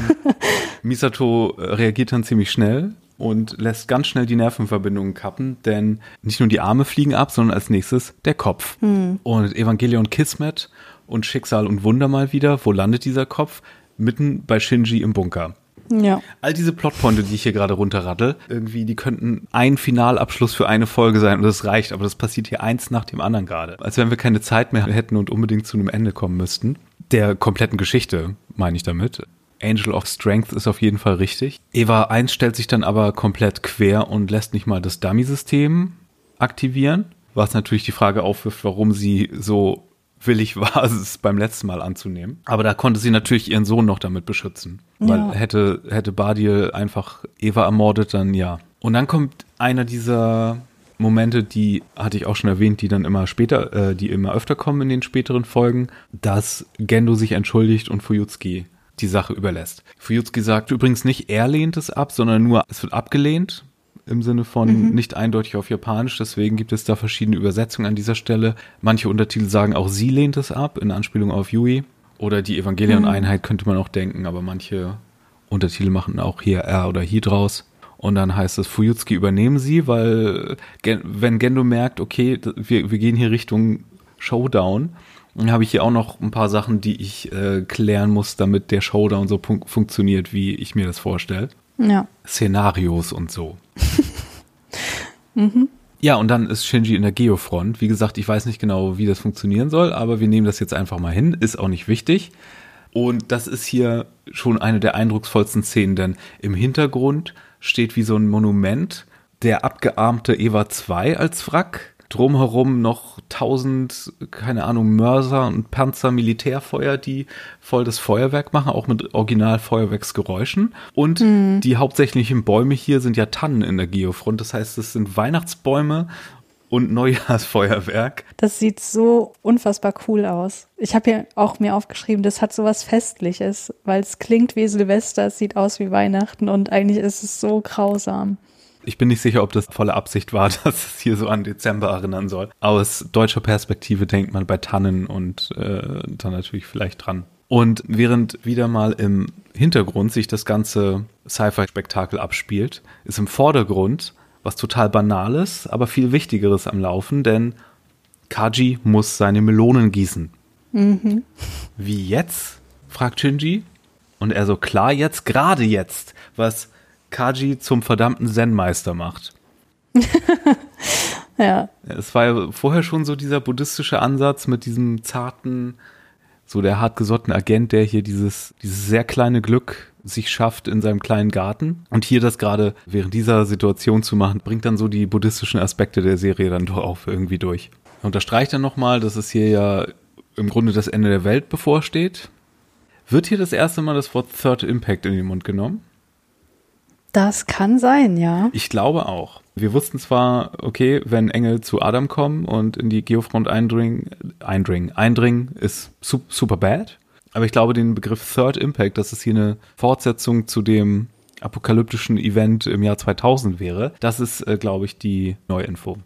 Misato reagiert dann ziemlich schnell und lässt ganz schnell die Nervenverbindungen kappen, denn nicht nur die Arme fliegen ab, sondern als nächstes der Kopf. Hm. Und Evangelion Kismet und Schicksal und Wunder mal wieder, wo landet dieser Kopf? Mitten bei Shinji im Bunker. Ja. All diese Plotpointe, die ich hier gerade runterrattel, irgendwie, die könnten ein Finalabschluss für eine Folge sein und das reicht, aber das passiert hier eins nach dem anderen gerade. Als wenn wir keine Zeit mehr hätten und unbedingt zu einem Ende kommen müssten. Der kompletten Geschichte, meine ich damit. Angel of Strength ist auf jeden Fall richtig. Eva 1 stellt sich dann aber komplett quer und lässt nicht mal das Dummy-System aktivieren, was natürlich die Frage aufwirft, warum sie so willig war, es beim letzten Mal anzunehmen. Aber da konnte sie natürlich ihren Sohn noch damit beschützen. Weil ja. hätte, hätte Badil einfach Eva ermordet, dann ja. Und dann kommt einer dieser Momente, die hatte ich auch schon erwähnt, die dann immer später, äh, die immer öfter kommen in den späteren Folgen, dass Gendo sich entschuldigt und Fuyutsuki die Sache überlässt. Fuyutsuki sagt übrigens nicht, er lehnt es ab, sondern nur, es wird abgelehnt im Sinne von mhm. nicht eindeutig auf Japanisch. Deswegen gibt es da verschiedene Übersetzungen an dieser Stelle. Manche Untertitel sagen auch sie lehnt es ab, in Anspielung auf Yui. Oder die Evangelion-Einheit mhm. könnte man auch denken, aber manche Untertitel machen auch hier R oder hier draus. Und dann heißt es, Fuyutsuki übernehmen sie, weil wenn Gendo merkt, okay, wir, wir gehen hier Richtung Showdown, dann habe ich hier auch noch ein paar Sachen, die ich äh, klären muss, damit der Showdown so funktioniert, wie ich mir das vorstelle. Ja. Szenarios und so. mhm. Ja, und dann ist Shinji in der Geofront. Wie gesagt, ich weiß nicht genau, wie das funktionieren soll, aber wir nehmen das jetzt einfach mal hin. Ist auch nicht wichtig. Und das ist hier schon eine der eindrucksvollsten Szenen, denn im Hintergrund steht wie so ein Monument der abgearmte Eva 2 als Wrack drumherum noch tausend, keine Ahnung, Mörser und Panzer, Militärfeuer, die voll das Feuerwerk machen, auch mit Original-Feuerwerksgeräuschen. Und mhm. die hauptsächlichen Bäume hier sind ja Tannen in der Geofront. Das heißt, es sind Weihnachtsbäume und Neujahrsfeuerwerk. Das sieht so unfassbar cool aus. Ich habe hier auch mir aufgeschrieben, das hat so was Festliches, weil es klingt wie Silvester, es sieht aus wie Weihnachten und eigentlich ist es so grausam. Ich bin nicht sicher, ob das volle Absicht war, dass es hier so an Dezember erinnern soll. Aus deutscher Perspektive denkt man bei Tannen und äh, dann natürlich vielleicht dran. Und während wieder mal im Hintergrund sich das ganze Sci-Fi-Spektakel abspielt, ist im Vordergrund was total Banales, aber viel Wichtigeres am Laufen, denn Kaji muss seine Melonen gießen. Mhm. Wie jetzt? fragt Shinji. Und er so, klar jetzt, gerade jetzt, was Kaji zum verdammten Zen-Meister macht. ja. Es war ja vorher schon so dieser buddhistische Ansatz mit diesem zarten, so der hartgesottene Agent, der hier dieses, dieses sehr kleine Glück sich schafft in seinem kleinen Garten. Und hier das gerade während dieser Situation zu machen, bringt dann so die buddhistischen Aspekte der Serie dann doch auch irgendwie durch. Unterstreicht dann nochmal, dass es hier ja im Grunde das Ende der Welt bevorsteht. Wird hier das erste Mal das Wort Third Impact in den Mund genommen? Das kann sein, ja. Ich glaube auch. Wir wussten zwar, okay, wenn Engel zu Adam kommen und in die Geofront eindringen, eindringen, eindringen ist super bad. Aber ich glaube, den Begriff Third Impact, dass es hier eine Fortsetzung zu dem apokalyptischen Event im Jahr 2000 wäre, das ist, äh, glaube ich, die neue Info.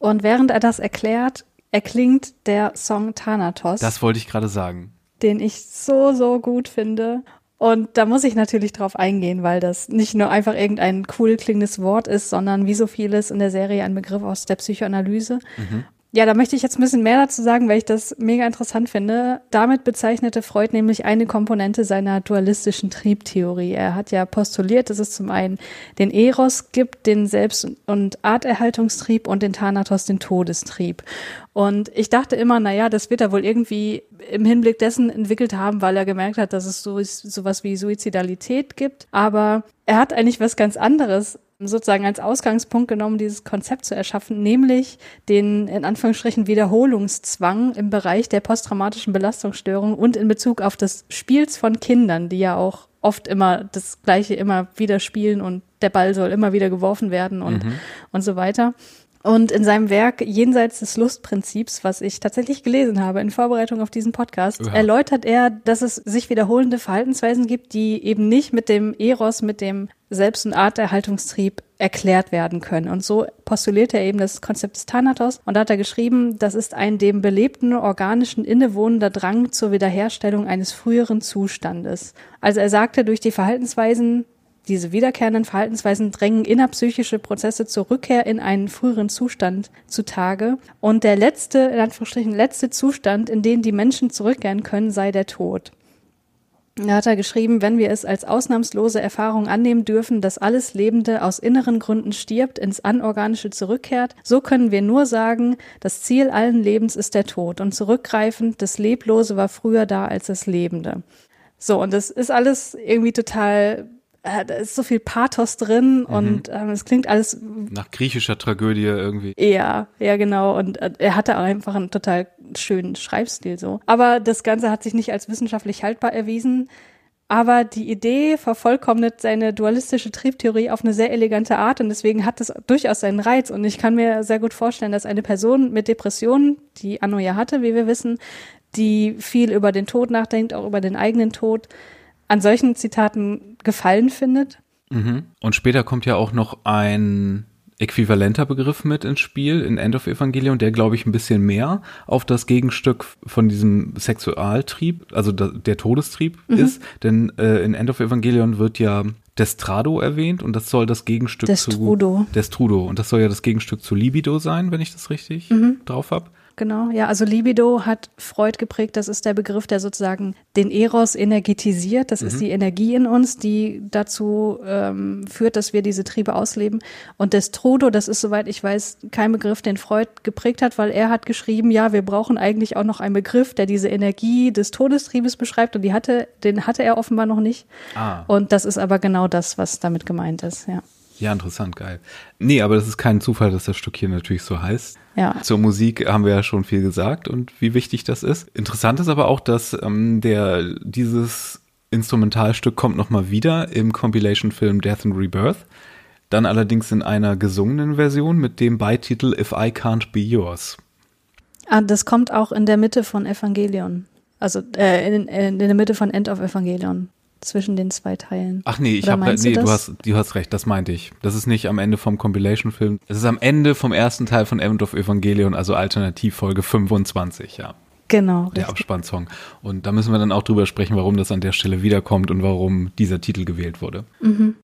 Und während er das erklärt, erklingt der Song Thanatos. Das wollte ich gerade sagen. Den ich so, so gut finde. Und da muss ich natürlich drauf eingehen, weil das nicht nur einfach irgendein cool klingendes Wort ist, sondern wie so vieles in der Serie ein Begriff aus der Psychoanalyse. Mhm. Ja, da möchte ich jetzt ein bisschen mehr dazu sagen, weil ich das mega interessant finde. Damit bezeichnete Freud nämlich eine Komponente seiner dualistischen Triebtheorie. Er hat ja postuliert, dass es zum einen den Eros gibt, den Selbst- und Arterhaltungstrieb und den Thanatos, den Todestrieb. Und ich dachte immer, na ja, das wird er wohl irgendwie im Hinblick dessen entwickelt haben, weil er gemerkt hat, dass es so sowas wie Suizidalität gibt. Aber er hat eigentlich was ganz anderes sozusagen als Ausgangspunkt genommen, dieses Konzept zu erschaffen, nämlich den in Anführungsstrichen Wiederholungszwang im Bereich der posttraumatischen Belastungsstörung und in Bezug auf das Spiels von Kindern, die ja auch oft immer das Gleiche immer wieder spielen und der Ball soll immer wieder geworfen werden und, mhm. und so weiter. Und in seinem Werk Jenseits des Lustprinzips, was ich tatsächlich gelesen habe in Vorbereitung auf diesen Podcast, ja. erläutert er, dass es sich wiederholende Verhaltensweisen gibt, die eben nicht mit dem Eros, mit dem Selbst- und Arterhaltungstrieb erklärt werden können. Und so postuliert er eben das Konzept des Thanatos und da hat er geschrieben, das ist ein dem belebten, organischen, innewohnender Drang zur Wiederherstellung eines früheren Zustandes. Also er sagte, durch die Verhaltensweisen diese wiederkehrenden Verhaltensweisen drängen innerpsychische Prozesse zur Rückkehr in einen früheren Zustand zutage. Und der letzte, in Anführungsstrichen, letzte Zustand, in den die Menschen zurückkehren können, sei der Tod. Da hat er geschrieben, wenn wir es als ausnahmslose Erfahrung annehmen dürfen, dass alles Lebende aus inneren Gründen stirbt, ins Anorganische zurückkehrt, so können wir nur sagen, das Ziel allen Lebens ist der Tod und zurückgreifend, das Leblose war früher da als das Lebende. So, und das ist alles irgendwie total äh, da ist so viel Pathos drin mhm. und ähm, es klingt alles nach griechischer Tragödie irgendwie. Ja, ja genau und äh, er hatte einfach einen total schönen Schreibstil so. Aber das Ganze hat sich nicht als wissenschaftlich haltbar erwiesen. Aber die Idee vervollkommnet seine dualistische Triebtheorie auf eine sehr elegante Art und deswegen hat es durchaus seinen Reiz. Und ich kann mir sehr gut vorstellen, dass eine Person mit Depressionen, die Anno ja hatte, wie wir wissen, die viel über den Tod nachdenkt, auch über den eigenen Tod, an solchen Zitaten Gefallen findet. Mhm. Und später kommt ja auch noch ein äquivalenter Begriff mit ins Spiel in End of Evangelion, der glaube ich ein bisschen mehr auf das Gegenstück von diesem Sexualtrieb, also da, der Todestrieb mhm. ist. Denn äh, in End of Evangelion wird ja Destrado erwähnt und das soll das Gegenstück Destrudo. zu Destrudo und das soll ja das Gegenstück zu Libido sein, wenn ich das richtig mhm. drauf habe. Genau, ja, also Libido hat Freud geprägt, das ist der Begriff, der sozusagen den Eros energetisiert. Das mhm. ist die Energie in uns, die dazu ähm, führt, dass wir diese Triebe ausleben. Und Destrudo, das ist, soweit ich weiß, kein Begriff, den Freud geprägt hat, weil er hat geschrieben, ja, wir brauchen eigentlich auch noch einen Begriff, der diese Energie des Todestriebes beschreibt. Und die hatte, den hatte er offenbar noch nicht. Ah. Und das ist aber genau das, was damit gemeint ist, ja. Ja, interessant, geil. Nee, aber das ist kein Zufall, dass das Stück hier natürlich so heißt. Ja. Zur Musik haben wir ja schon viel gesagt und wie wichtig das ist. Interessant ist aber auch, dass ähm, der dieses Instrumentalstück kommt nochmal wieder im Compilation-Film Death and Rebirth. Dann allerdings in einer gesungenen Version mit dem Beititel If I Can't Be Yours. Ah, das kommt auch in der Mitte von Evangelion. Also äh, in, in der Mitte von End of Evangelion zwischen den zwei Teilen. Ach nee, ich habe nee, du, du, hast du hast recht, das meinte ich. Das ist nicht am Ende vom Compilation Film. Es ist am Ende vom ersten Teil von End of Evangelion, also Alternativfolge 25, ja. Genau. Der Abspannsong. Und da müssen wir dann auch drüber sprechen, warum das an der Stelle wiederkommt und warum dieser Titel gewählt wurde. Mhm.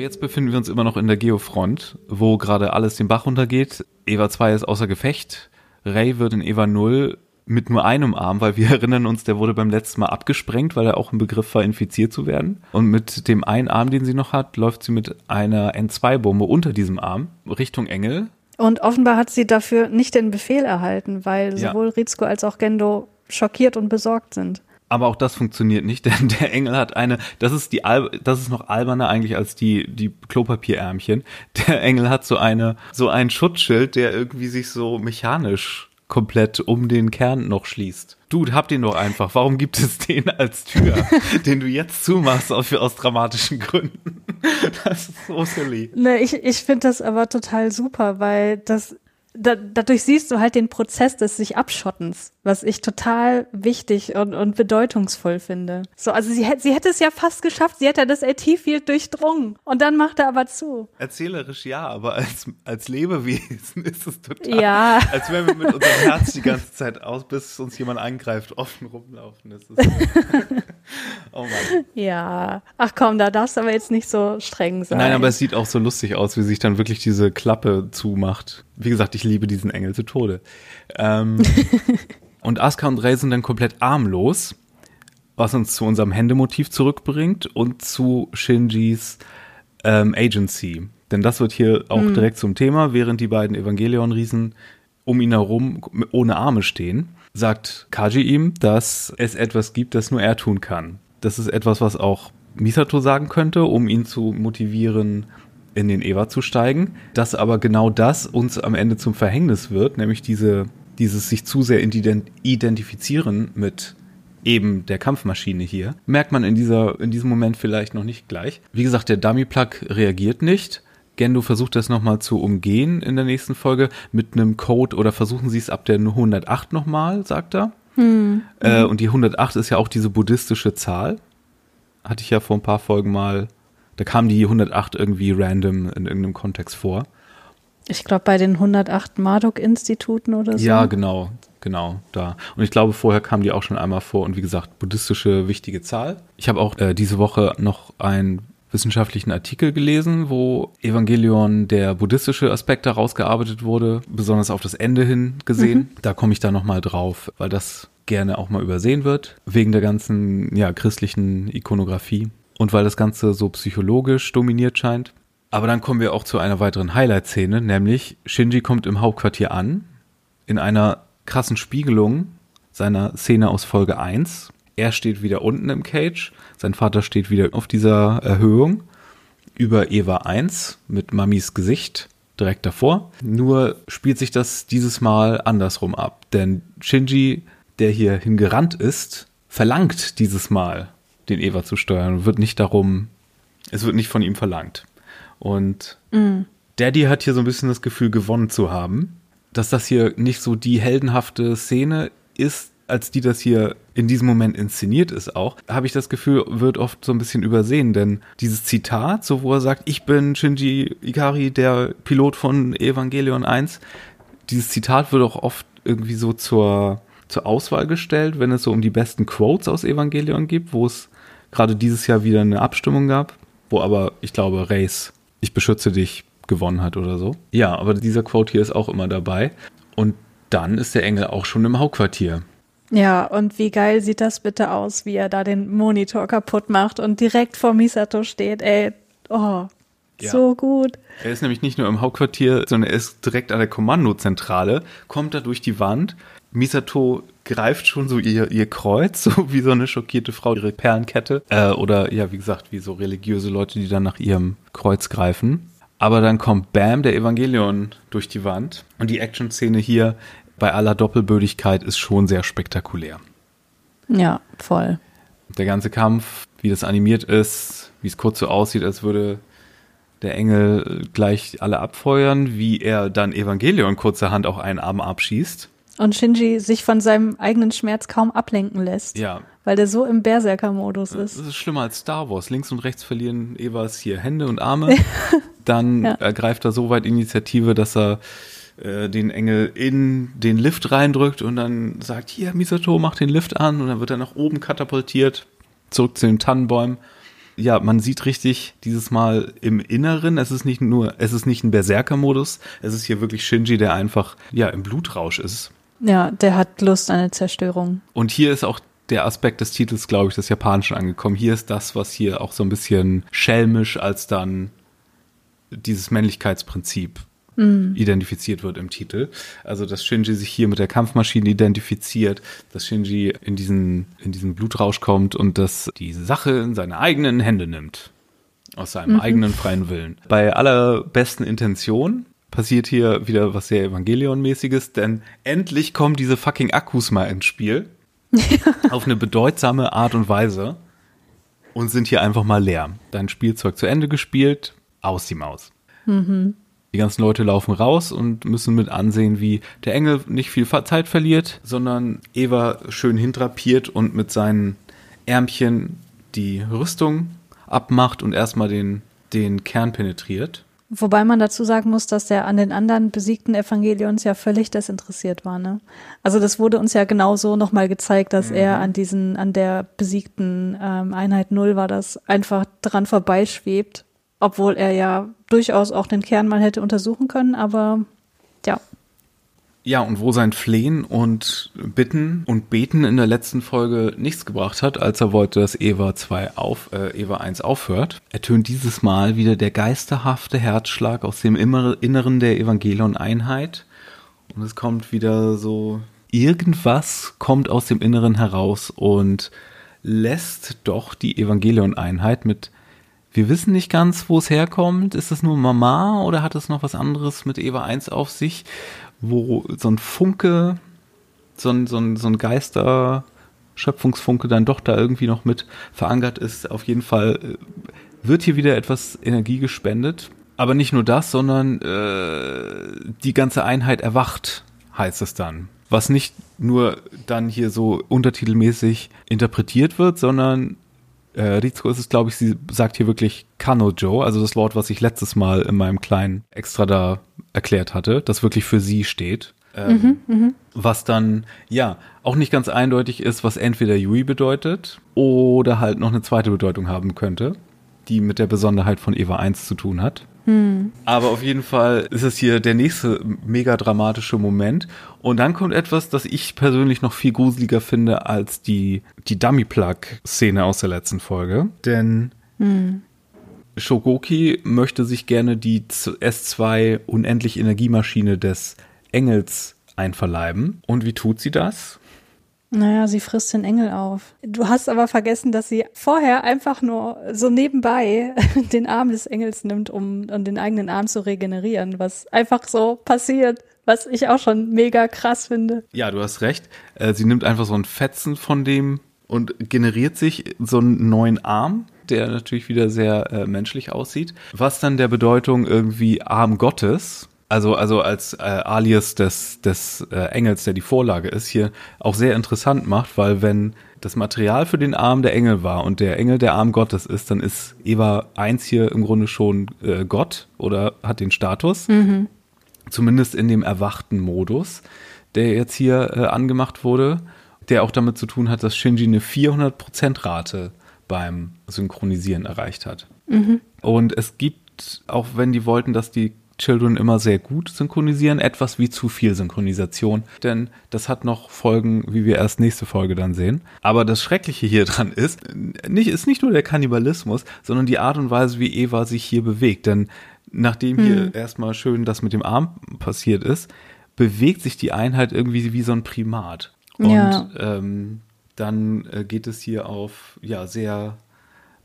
Aber jetzt befinden wir uns immer noch in der Geofront, wo gerade alles den Bach runtergeht. Eva 2 ist außer Gefecht. Ray wird in Eva 0 mit nur einem Arm, weil wir erinnern uns, der wurde beim letzten Mal abgesprengt, weil er auch im Begriff war, infiziert zu werden. Und mit dem einen Arm, den sie noch hat, läuft sie mit einer N2-Bombe unter diesem Arm Richtung Engel. Und offenbar hat sie dafür nicht den Befehl erhalten, weil ja. sowohl Rizko als auch Gendo schockiert und besorgt sind. Aber auch das funktioniert nicht, denn der Engel hat eine, das ist die, das ist noch alberner eigentlich als die, die Klopapierärmchen. Der Engel hat so eine, so ein Schutzschild, der irgendwie sich so mechanisch komplett um den Kern noch schließt. Dude, hab den doch einfach. Warum gibt es den als Tür, den du jetzt zumachst aus, aus dramatischen Gründen? Das ist so silly. Ne, ich, ich finde das aber total super, weil das da, dadurch siehst du halt den Prozess des sich Abschottens, was ich total wichtig und, und bedeutungsvoll finde. So, also sie, hätte sie hätte es ja fast geschafft, sie hätte das AT-Field durchdrungen und dann macht er aber zu. Erzählerisch ja, aber als, als Lebewesen ist es total, ja. als wenn wir mit unserem Herz die ganze Zeit aus, bis uns jemand angreift, offen rumlaufen. Das ist oh Mann. Ja, ach komm, da darfst du aber jetzt nicht so streng sein. Nein, aber es sieht auch so lustig aus, wie sich dann wirklich diese Klappe zumacht. Wie gesagt, ich liebe diesen Engel zu Tode. Ähm, und Asuka und Rey sind dann komplett armlos, was uns zu unserem Händemotiv zurückbringt und zu Shinjis ähm, Agency. Denn das wird hier auch mhm. direkt zum Thema, während die beiden Evangelion-Riesen um ihn herum ohne Arme stehen, sagt Kaji ihm, dass es etwas gibt, das nur er tun kann. Das ist etwas, was auch Misato sagen könnte, um ihn zu motivieren, in den Eva zu steigen, dass aber genau das uns am Ende zum Verhängnis wird, nämlich diese, dieses sich zu sehr identifizieren mit eben der Kampfmaschine hier, merkt man in dieser, in diesem Moment vielleicht noch nicht gleich. Wie gesagt, der Dummy-Plug reagiert nicht. Gendo versucht das nochmal zu umgehen in der nächsten Folge mit einem Code oder versuchen sie es ab der 108 nochmal, sagt er. Hm. Äh, und die 108 ist ja auch diese buddhistische Zahl. Hatte ich ja vor ein paar Folgen mal da kam die 108 irgendwie random in irgendeinem Kontext vor. Ich glaube bei den 108 Marduk-Instituten oder so. Ja, genau, genau, da. Und ich glaube, vorher kam die auch schon einmal vor und wie gesagt, buddhistische wichtige Zahl. Ich habe auch äh, diese Woche noch einen wissenschaftlichen Artikel gelesen, wo Evangelion der buddhistische Aspekt herausgearbeitet wurde, besonders auf das Ende hin gesehen. Mhm. Da komme ich da nochmal drauf, weil das gerne auch mal übersehen wird, wegen der ganzen ja, christlichen Ikonografie und weil das Ganze so psychologisch dominiert scheint. Aber dann kommen wir auch zu einer weiteren Highlight-Szene, nämlich Shinji kommt im Hauptquartier an, in einer krassen Spiegelung seiner Szene aus Folge 1. Er steht wieder unten im Cage, sein Vater steht wieder auf dieser Erhöhung über Eva 1 mit Mamis Gesicht direkt davor. Nur spielt sich das dieses Mal andersrum ab, denn Shinji, der hier hingerannt ist, verlangt dieses Mal den Eva zu steuern. Wird nicht darum, es wird nicht von ihm verlangt. Und mhm. Daddy hat hier so ein bisschen das Gefühl, gewonnen zu haben. Dass das hier nicht so die heldenhafte Szene ist, als die das hier in diesem Moment inszeniert ist auch, habe ich das Gefühl, wird oft so ein bisschen übersehen, denn dieses Zitat, so wo er sagt, ich bin Shinji Ikari, der Pilot von Evangelion 1, dieses Zitat wird auch oft irgendwie so zur, zur Auswahl gestellt, wenn es so um die besten Quotes aus Evangelion gibt, wo es gerade dieses Jahr wieder eine Abstimmung gab, wo aber, ich glaube, Race, ich beschütze dich, gewonnen hat oder so. Ja, aber dieser Quote hier ist auch immer dabei. Und dann ist der Engel auch schon im Hauptquartier. Ja, und wie geil sieht das bitte aus, wie er da den Monitor kaputt macht und direkt vor Misato steht. Ey, oh, ja. so gut. Er ist nämlich nicht nur im Hauptquartier, sondern er ist direkt an der Kommandozentrale, kommt da durch die Wand. Misato greift schon so ihr, ihr Kreuz, so wie so eine schockierte Frau ihre Perlenkette. Äh, oder ja, wie gesagt, wie so religiöse Leute, die dann nach ihrem Kreuz greifen. Aber dann kommt Bam, der Evangelion, durch die Wand. Und die Action-Szene hier bei aller Doppelbödigkeit ist schon sehr spektakulär. Ja, voll. Der ganze Kampf, wie das animiert ist, wie es kurz so aussieht, als würde der Engel gleich alle abfeuern, wie er dann Evangelion kurzerhand auch einen Arm abschießt. Und Shinji sich von seinem eigenen Schmerz kaum ablenken lässt. Ja. Weil der so im Berserker-Modus ist. Das ist schlimmer als Star Wars. Links und rechts verlieren Evas hier Hände und Arme. Dann ja. ergreift er so weit Initiative, dass er äh, den Engel in den Lift reindrückt und dann sagt, hier, Misato, mach den Lift an. Und dann wird er nach oben katapultiert, zurück zu den Tannenbäumen ja, man sieht richtig dieses Mal im Inneren, es ist nicht nur, es ist nicht ein Berserker-Modus, es ist hier wirklich Shinji, der einfach, ja, im Blutrausch ist. Ja, der hat Lust an eine Zerstörung. Und hier ist auch der Aspekt des Titels, glaube ich, des Japanischen angekommen. Hier ist das, was hier auch so ein bisschen schelmisch als dann dieses Männlichkeitsprinzip mm. identifiziert wird im Titel. Also, dass Shinji sich hier mit der Kampfmaschine identifiziert, dass Shinji in diesen, in diesen Blutrausch kommt und dass die Sache in seine eigenen Hände nimmt. Aus seinem mhm. eigenen freien Willen. Bei aller besten Intention passiert hier wieder was sehr Evangelion-mäßiges, denn endlich kommen diese fucking Akkus mal ins Spiel. auf eine bedeutsame Art und Weise und sind hier einfach mal leer. Dein Spielzeug zu Ende gespielt, aus die Maus. Mhm. Die ganzen Leute laufen raus und müssen mit ansehen, wie der Engel nicht viel Zeit verliert, sondern Eva schön hintrapiert und mit seinen Ärmchen die Rüstung abmacht und erstmal den, den Kern penetriert. Wobei man dazu sagen muss, dass der an den anderen besiegten Evangelions ja völlig desinteressiert war. Ne? Also das wurde uns ja genauso nochmal gezeigt, dass mhm. er an diesen, an der besiegten ähm, Einheit Null war, das einfach dran vorbeischwebt, obwohl er ja durchaus auch den Kern mal hätte untersuchen können, aber. Ja, und wo sein Flehen und Bitten und Beten in der letzten Folge nichts gebracht hat, als er wollte, dass Eva 2 auf, äh, Eva 1 aufhört, ertönt dieses Mal wieder der geisterhafte Herzschlag aus dem Inneren der Evangelion-Einheit. Und es kommt wieder so, irgendwas kommt aus dem Inneren heraus und lässt doch die Evangelion-Einheit mit wir wissen nicht ganz, wo es herkommt. Ist das nur Mama oder hat es noch was anderes mit Eva 1 auf sich? Wo so ein Funke, so ein, so ein, so ein Geister, Schöpfungsfunke dann doch da irgendwie noch mit verankert ist. Auf jeden Fall äh, wird hier wieder etwas Energie gespendet. Aber nicht nur das, sondern äh, die ganze Einheit erwacht, heißt es dann. Was nicht nur dann hier so untertitelmäßig interpretiert wird, sondern äh, Rizko ist es, glaube ich, sie sagt hier wirklich Kanojo, also das Wort, was ich letztes Mal in meinem kleinen Extra da erklärt hatte, das wirklich für sie steht. Ähm, mhm, mh. Was dann, ja, auch nicht ganz eindeutig ist, was entweder Yui bedeutet oder halt noch eine zweite Bedeutung haben könnte, die mit der Besonderheit von Eva 1 zu tun hat. Hm. Aber auf jeden Fall ist es hier der nächste mega dramatische Moment. Und dann kommt etwas, das ich persönlich noch viel gruseliger finde als die, die Dummy-Plug-Szene aus der letzten Folge. Denn hm. Shogoki möchte sich gerne die S2 unendlich Energiemaschine des Engels einverleiben. Und wie tut sie das? Naja, sie frisst den Engel auf. Du hast aber vergessen, dass sie vorher einfach nur so nebenbei den Arm des Engels nimmt, um, um den eigenen Arm zu regenerieren, was einfach so passiert, was ich auch schon mega krass finde. Ja, du hast recht. Äh, sie nimmt einfach so ein Fetzen von dem und generiert sich so einen neuen Arm, der natürlich wieder sehr äh, menschlich aussieht, was dann der Bedeutung irgendwie Arm Gottes also, also als äh, Alias des, des äh, Engels, der die Vorlage ist, hier auch sehr interessant macht, weil wenn das Material für den Arm der Engel war und der Engel der Arm Gottes ist, dann ist Eva 1 hier im Grunde schon äh, Gott oder hat den Status. Mhm. Zumindest in dem erwachten Modus, der jetzt hier äh, angemacht wurde, der auch damit zu tun hat, dass Shinji eine 400% Rate beim Synchronisieren erreicht hat. Mhm. Und es gibt, auch wenn die wollten, dass die Children immer sehr gut synchronisieren, etwas wie zu viel Synchronisation, denn das hat noch Folgen, wie wir erst nächste Folge dann sehen. Aber das Schreckliche hier dran ist, nicht, ist nicht nur der Kannibalismus, sondern die Art und Weise, wie Eva sich hier bewegt, denn nachdem hm. hier erstmal schön das mit dem Arm passiert ist, bewegt sich die Einheit irgendwie wie so ein Primat. Und ja. ähm, dann äh, geht es hier auf ja sehr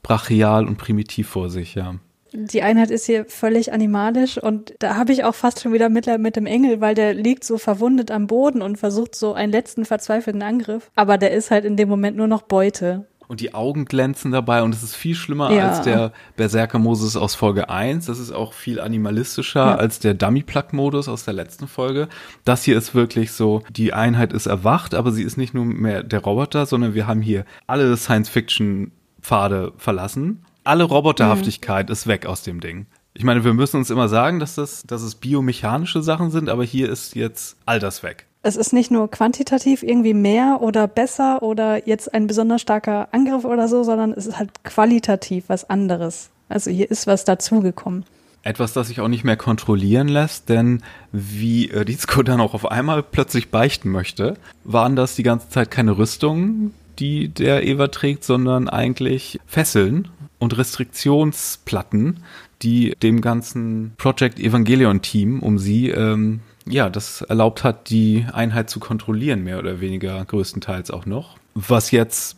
brachial und primitiv vor sich, ja. Die Einheit ist hier völlig animalisch und da habe ich auch fast schon wieder Mitleid mit dem Engel, weil der liegt so verwundet am Boden und versucht so einen letzten verzweifelten Angriff. Aber der ist halt in dem Moment nur noch Beute. Und die Augen glänzen dabei und es ist viel schlimmer ja. als der Berserker Moses aus Folge 1. Das ist auch viel animalistischer ja. als der Dummy Plug Modus aus der letzten Folge. Das hier ist wirklich so, die Einheit ist erwacht, aber sie ist nicht nur mehr der Roboter, sondern wir haben hier alle Science Fiction Pfade verlassen. Alle Roboterhaftigkeit mhm. ist weg aus dem Ding. Ich meine, wir müssen uns immer sagen, dass das, dass es biomechanische Sachen sind, aber hier ist jetzt all das weg es ist nicht nur quantitativ irgendwie mehr oder besser oder jetzt ein besonders starker Angriff oder so, sondern es ist halt qualitativ was anderes. Also hier ist was dazugekommen. Etwas, das sich auch nicht mehr kontrollieren lässt, denn wie Rizko dann auch auf einmal plötzlich beichten möchte, waren das die ganze Zeit keine Rüstungen, die der Eva trägt, sondern eigentlich Fesseln und Restriktionsplatten, die dem ganzen Project Evangelion Team um sie ähm, ja, das erlaubt hat, die Einheit zu kontrollieren, mehr oder weniger größtenteils auch noch, was jetzt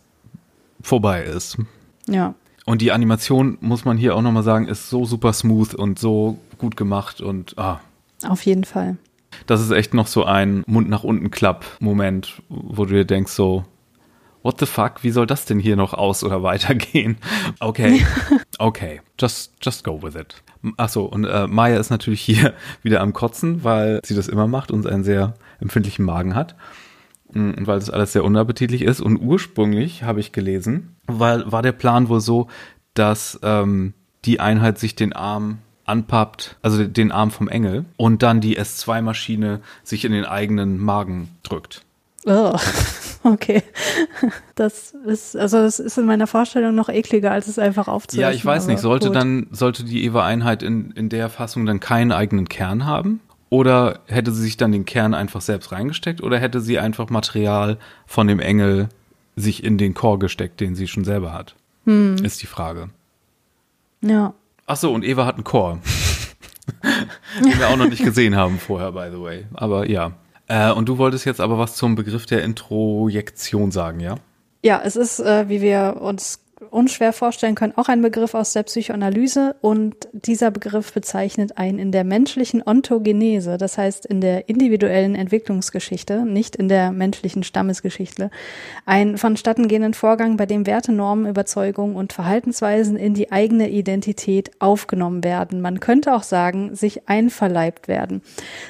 vorbei ist. Ja. Und die Animation, muss man hier auch nochmal sagen, ist so super smooth und so gut gemacht und ah. Auf jeden Fall. Das ist echt noch so ein Mund nach unten Klapp Moment, wo du dir denkst so, what the fuck, wie soll das denn hier noch aus oder weitergehen? Okay, okay, just, just go with it. Achso, und äh, Maya ist natürlich hier wieder am Kotzen, weil sie das immer macht und einen sehr empfindlichen Magen hat. Mm, und weil das alles sehr unappetitlich ist. Und ursprünglich habe ich gelesen, weil war der Plan wohl so, dass ähm, die Einheit sich den Arm anpappt, also den Arm vom Engel, und dann die S2-Maschine sich in den eigenen Magen drückt. Oh, okay. Das ist, also das ist in meiner Vorstellung noch ekliger, als es einfach aufzunehmen. Ja, ich weiß nicht. Sollte gut. dann, sollte die Eva-Einheit in, in der Fassung dann keinen eigenen Kern haben? Oder hätte sie sich dann den Kern einfach selbst reingesteckt? Oder hätte sie einfach Material von dem Engel sich in den Core gesteckt, den sie schon selber hat? Hm. Ist die Frage. Ja. Ach so, und Eva hat einen Core. den wir auch noch nicht gesehen haben vorher, by the way. Aber ja, äh, und du wolltest jetzt aber was zum Begriff der Introjektion sagen, ja? Ja, es ist, äh, wie wir uns unschwer vorstellen können, auch ein Begriff aus der Psychoanalyse und dieser Begriff bezeichnet ein in der menschlichen Ontogenese, das heißt in der individuellen Entwicklungsgeschichte, nicht in der menschlichen Stammesgeschichte, ein vonstattengehenden Vorgang, bei dem Werte, Normen, Überzeugungen und Verhaltensweisen in die eigene Identität aufgenommen werden. Man könnte auch sagen, sich einverleibt werden.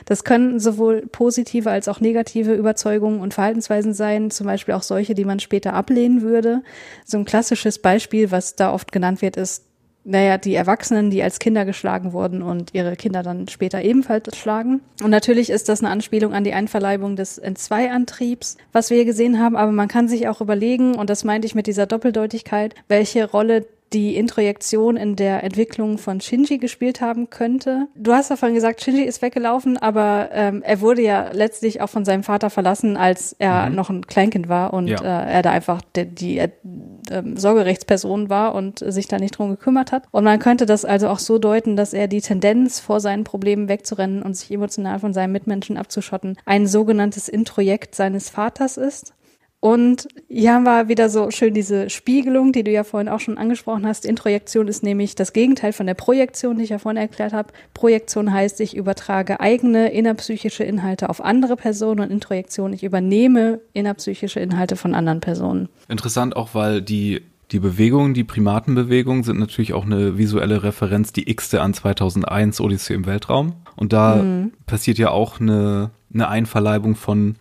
Das können sowohl positive als auch negative Überzeugungen und Verhaltensweisen sein, zum Beispiel auch solche, die man später ablehnen würde. So ein klassisches Beispiel, was da oft genannt wird, ist, naja, die Erwachsenen, die als Kinder geschlagen wurden und ihre Kinder dann später ebenfalls schlagen. Und natürlich ist das eine Anspielung an die Einverleibung des N2-Antriebs, was wir hier gesehen haben, aber man kann sich auch überlegen, und das meinte ich mit dieser Doppeldeutigkeit, welche Rolle die Introjektion in der Entwicklung von Shinji gespielt haben könnte. Du hast davon gesagt, Shinji ist weggelaufen, aber ähm, er wurde ja letztlich auch von seinem Vater verlassen, als er mhm. noch ein Kleinkind war und ja. äh, er da einfach die, die äh, Sorgerechtsperson war und sich da nicht drum gekümmert hat. Und man könnte das also auch so deuten, dass er die Tendenz, vor seinen Problemen wegzurennen und sich emotional von seinen Mitmenschen abzuschotten, ein sogenanntes Introjekt seines Vaters ist. Und hier haben wir wieder so schön diese Spiegelung, die du ja vorhin auch schon angesprochen hast. Introjektion ist nämlich das Gegenteil von der Projektion, die ich ja vorhin erklärt habe. Projektion heißt, ich übertrage eigene innerpsychische Inhalte auf andere Personen und Introjektion, ich übernehme innerpsychische Inhalte von anderen Personen. Interessant auch, weil die Die Bewegungen, die Primatenbewegungen sind natürlich auch eine visuelle Referenz, die x-te an 2001 Odyssee im Weltraum. Und da mhm. passiert ja auch eine, eine Einverleibung von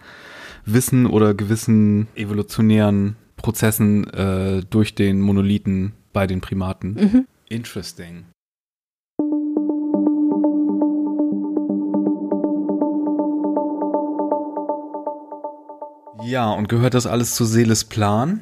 Wissen oder gewissen evolutionären Prozessen äh, durch den Monolithen bei den Primaten. Mhm. Interesting. Ja, und gehört das alles zu Seeles Plan?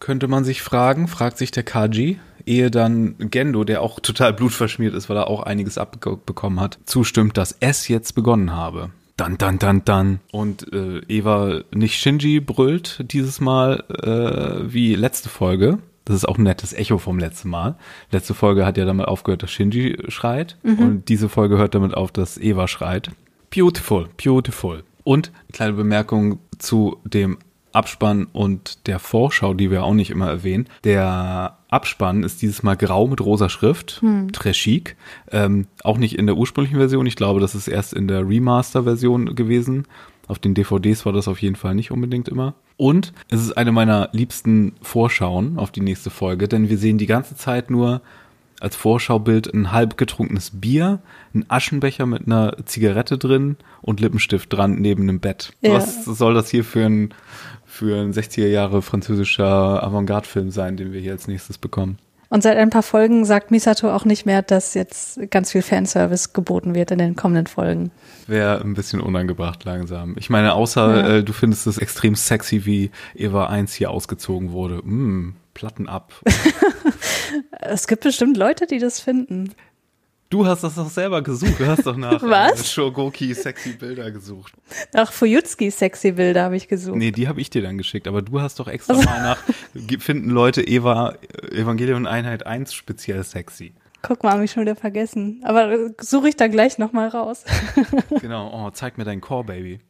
Könnte man sich fragen, fragt sich der Kaji, ehe dann Gendo, der auch total blutverschmiert ist, weil er auch einiges abbekommen hat, zustimmt, dass es jetzt begonnen habe. Dann, dann, dann, dann. Und äh, Eva nicht Shinji brüllt dieses Mal äh, wie letzte Folge. Das ist auch ein nettes Echo vom letzten Mal. Letzte Folge hat ja damit aufgehört, dass Shinji schreit. Mhm. Und diese Folge hört damit auf, dass Eva schreit. Beautiful, beautiful. Und kleine Bemerkung zu dem Abspann und der Vorschau, die wir auch nicht immer erwähnen. Der Abspann ist dieses Mal grau mit rosa Schrift, hm. très chic. Ähm, auch nicht in der ursprünglichen Version. Ich glaube, das ist erst in der Remaster-Version gewesen. Auf den DVDs war das auf jeden Fall nicht unbedingt immer. Und es ist eine meiner liebsten Vorschauen auf die nächste Folge, denn wir sehen die ganze Zeit nur als Vorschaubild ein halb getrunkenes Bier, ein Aschenbecher mit einer Zigarette drin und Lippenstift dran neben einem Bett. Ja. Was soll das hier für ein für ein 60er Jahre französischer Avantgarde-Film sein, den wir hier als nächstes bekommen. Und seit ein paar Folgen sagt Misato auch nicht mehr, dass jetzt ganz viel Fanservice geboten wird in den kommenden Folgen. Wäre ein bisschen unangebracht langsam. Ich meine, außer ja. äh, du findest es extrem sexy, wie Eva 1 hier ausgezogen wurde. Mm, Platten ab. es gibt bestimmt Leute, die das finden. Du hast das doch selber gesucht. Du hast doch nach Was? Äh, Shogoki sexy Bilder gesucht. Nach Fuyutsuki sexy Bilder habe ich gesucht. Nee, die habe ich dir dann geschickt. Aber du hast doch extra mal nach, finden Leute Eva, Evangelion Einheit 1 speziell sexy. Guck mal, habe ich schon wieder vergessen. Aber äh, suche ich da gleich nochmal raus. genau, oh, zeig mir dein Core, Baby.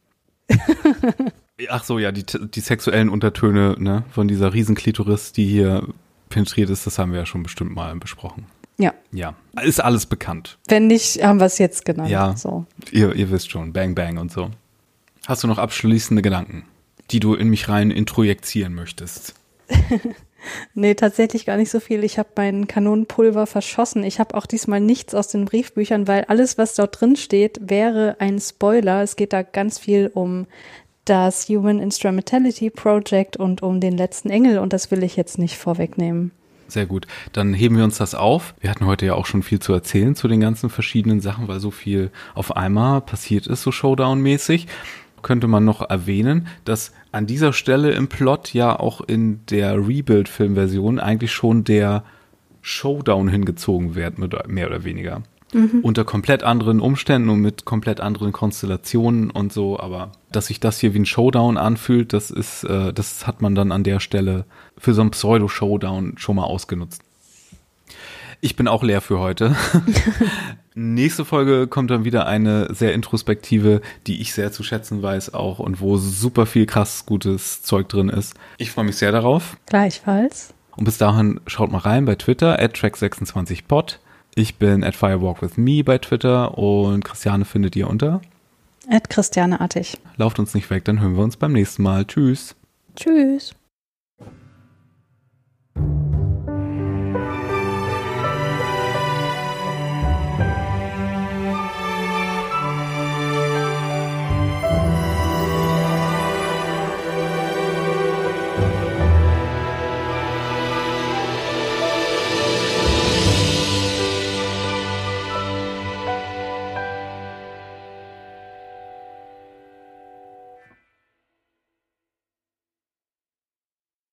Ach so, ja, die, die sexuellen Untertöne ne, von dieser Riesenklitoris, die hier penetriert ist, das haben wir ja schon bestimmt mal besprochen. Ja. Ja, ist alles bekannt. Wenn nicht, haben wir es jetzt genannt. Ja, so. ihr, ihr wisst schon, Bang Bang und so. Hast du noch abschließende Gedanken, die du in mich rein introjizieren möchtest? nee, tatsächlich gar nicht so viel. Ich habe mein Kanonenpulver verschossen. Ich habe auch diesmal nichts aus den Briefbüchern, weil alles, was dort drin steht, wäre ein Spoiler. Es geht da ganz viel um das Human Instrumentality Project und um den letzten Engel und das will ich jetzt nicht vorwegnehmen. Sehr gut. Dann heben wir uns das auf. Wir hatten heute ja auch schon viel zu erzählen zu den ganzen verschiedenen Sachen, weil so viel auf einmal passiert ist, so Showdown-mäßig. Könnte man noch erwähnen, dass an dieser Stelle im Plot ja auch in der Rebuild-Filmversion eigentlich schon der Showdown hingezogen wird, mehr oder weniger. Mhm. Unter komplett anderen Umständen und mit komplett anderen Konstellationen und so, aber dass sich das hier wie ein Showdown anfühlt, das ist, äh, das hat man dann an der Stelle für so einen Pseudo-Showdown schon mal ausgenutzt. Ich bin auch leer für heute. Nächste Folge kommt dann wieder eine sehr introspektive, die ich sehr zu schätzen weiß auch und wo super viel krass gutes Zeug drin ist. Ich freue mich sehr darauf. Gleichfalls. Und bis dahin schaut mal rein bei Twitter, at track26pod. Ich bin at firewalkwithme bei Twitter und Christiane findet ihr unter at Christiane Artig. Lauft uns nicht weg, dann hören wir uns beim nächsten Mal. Tschüss. Tschüss. thank you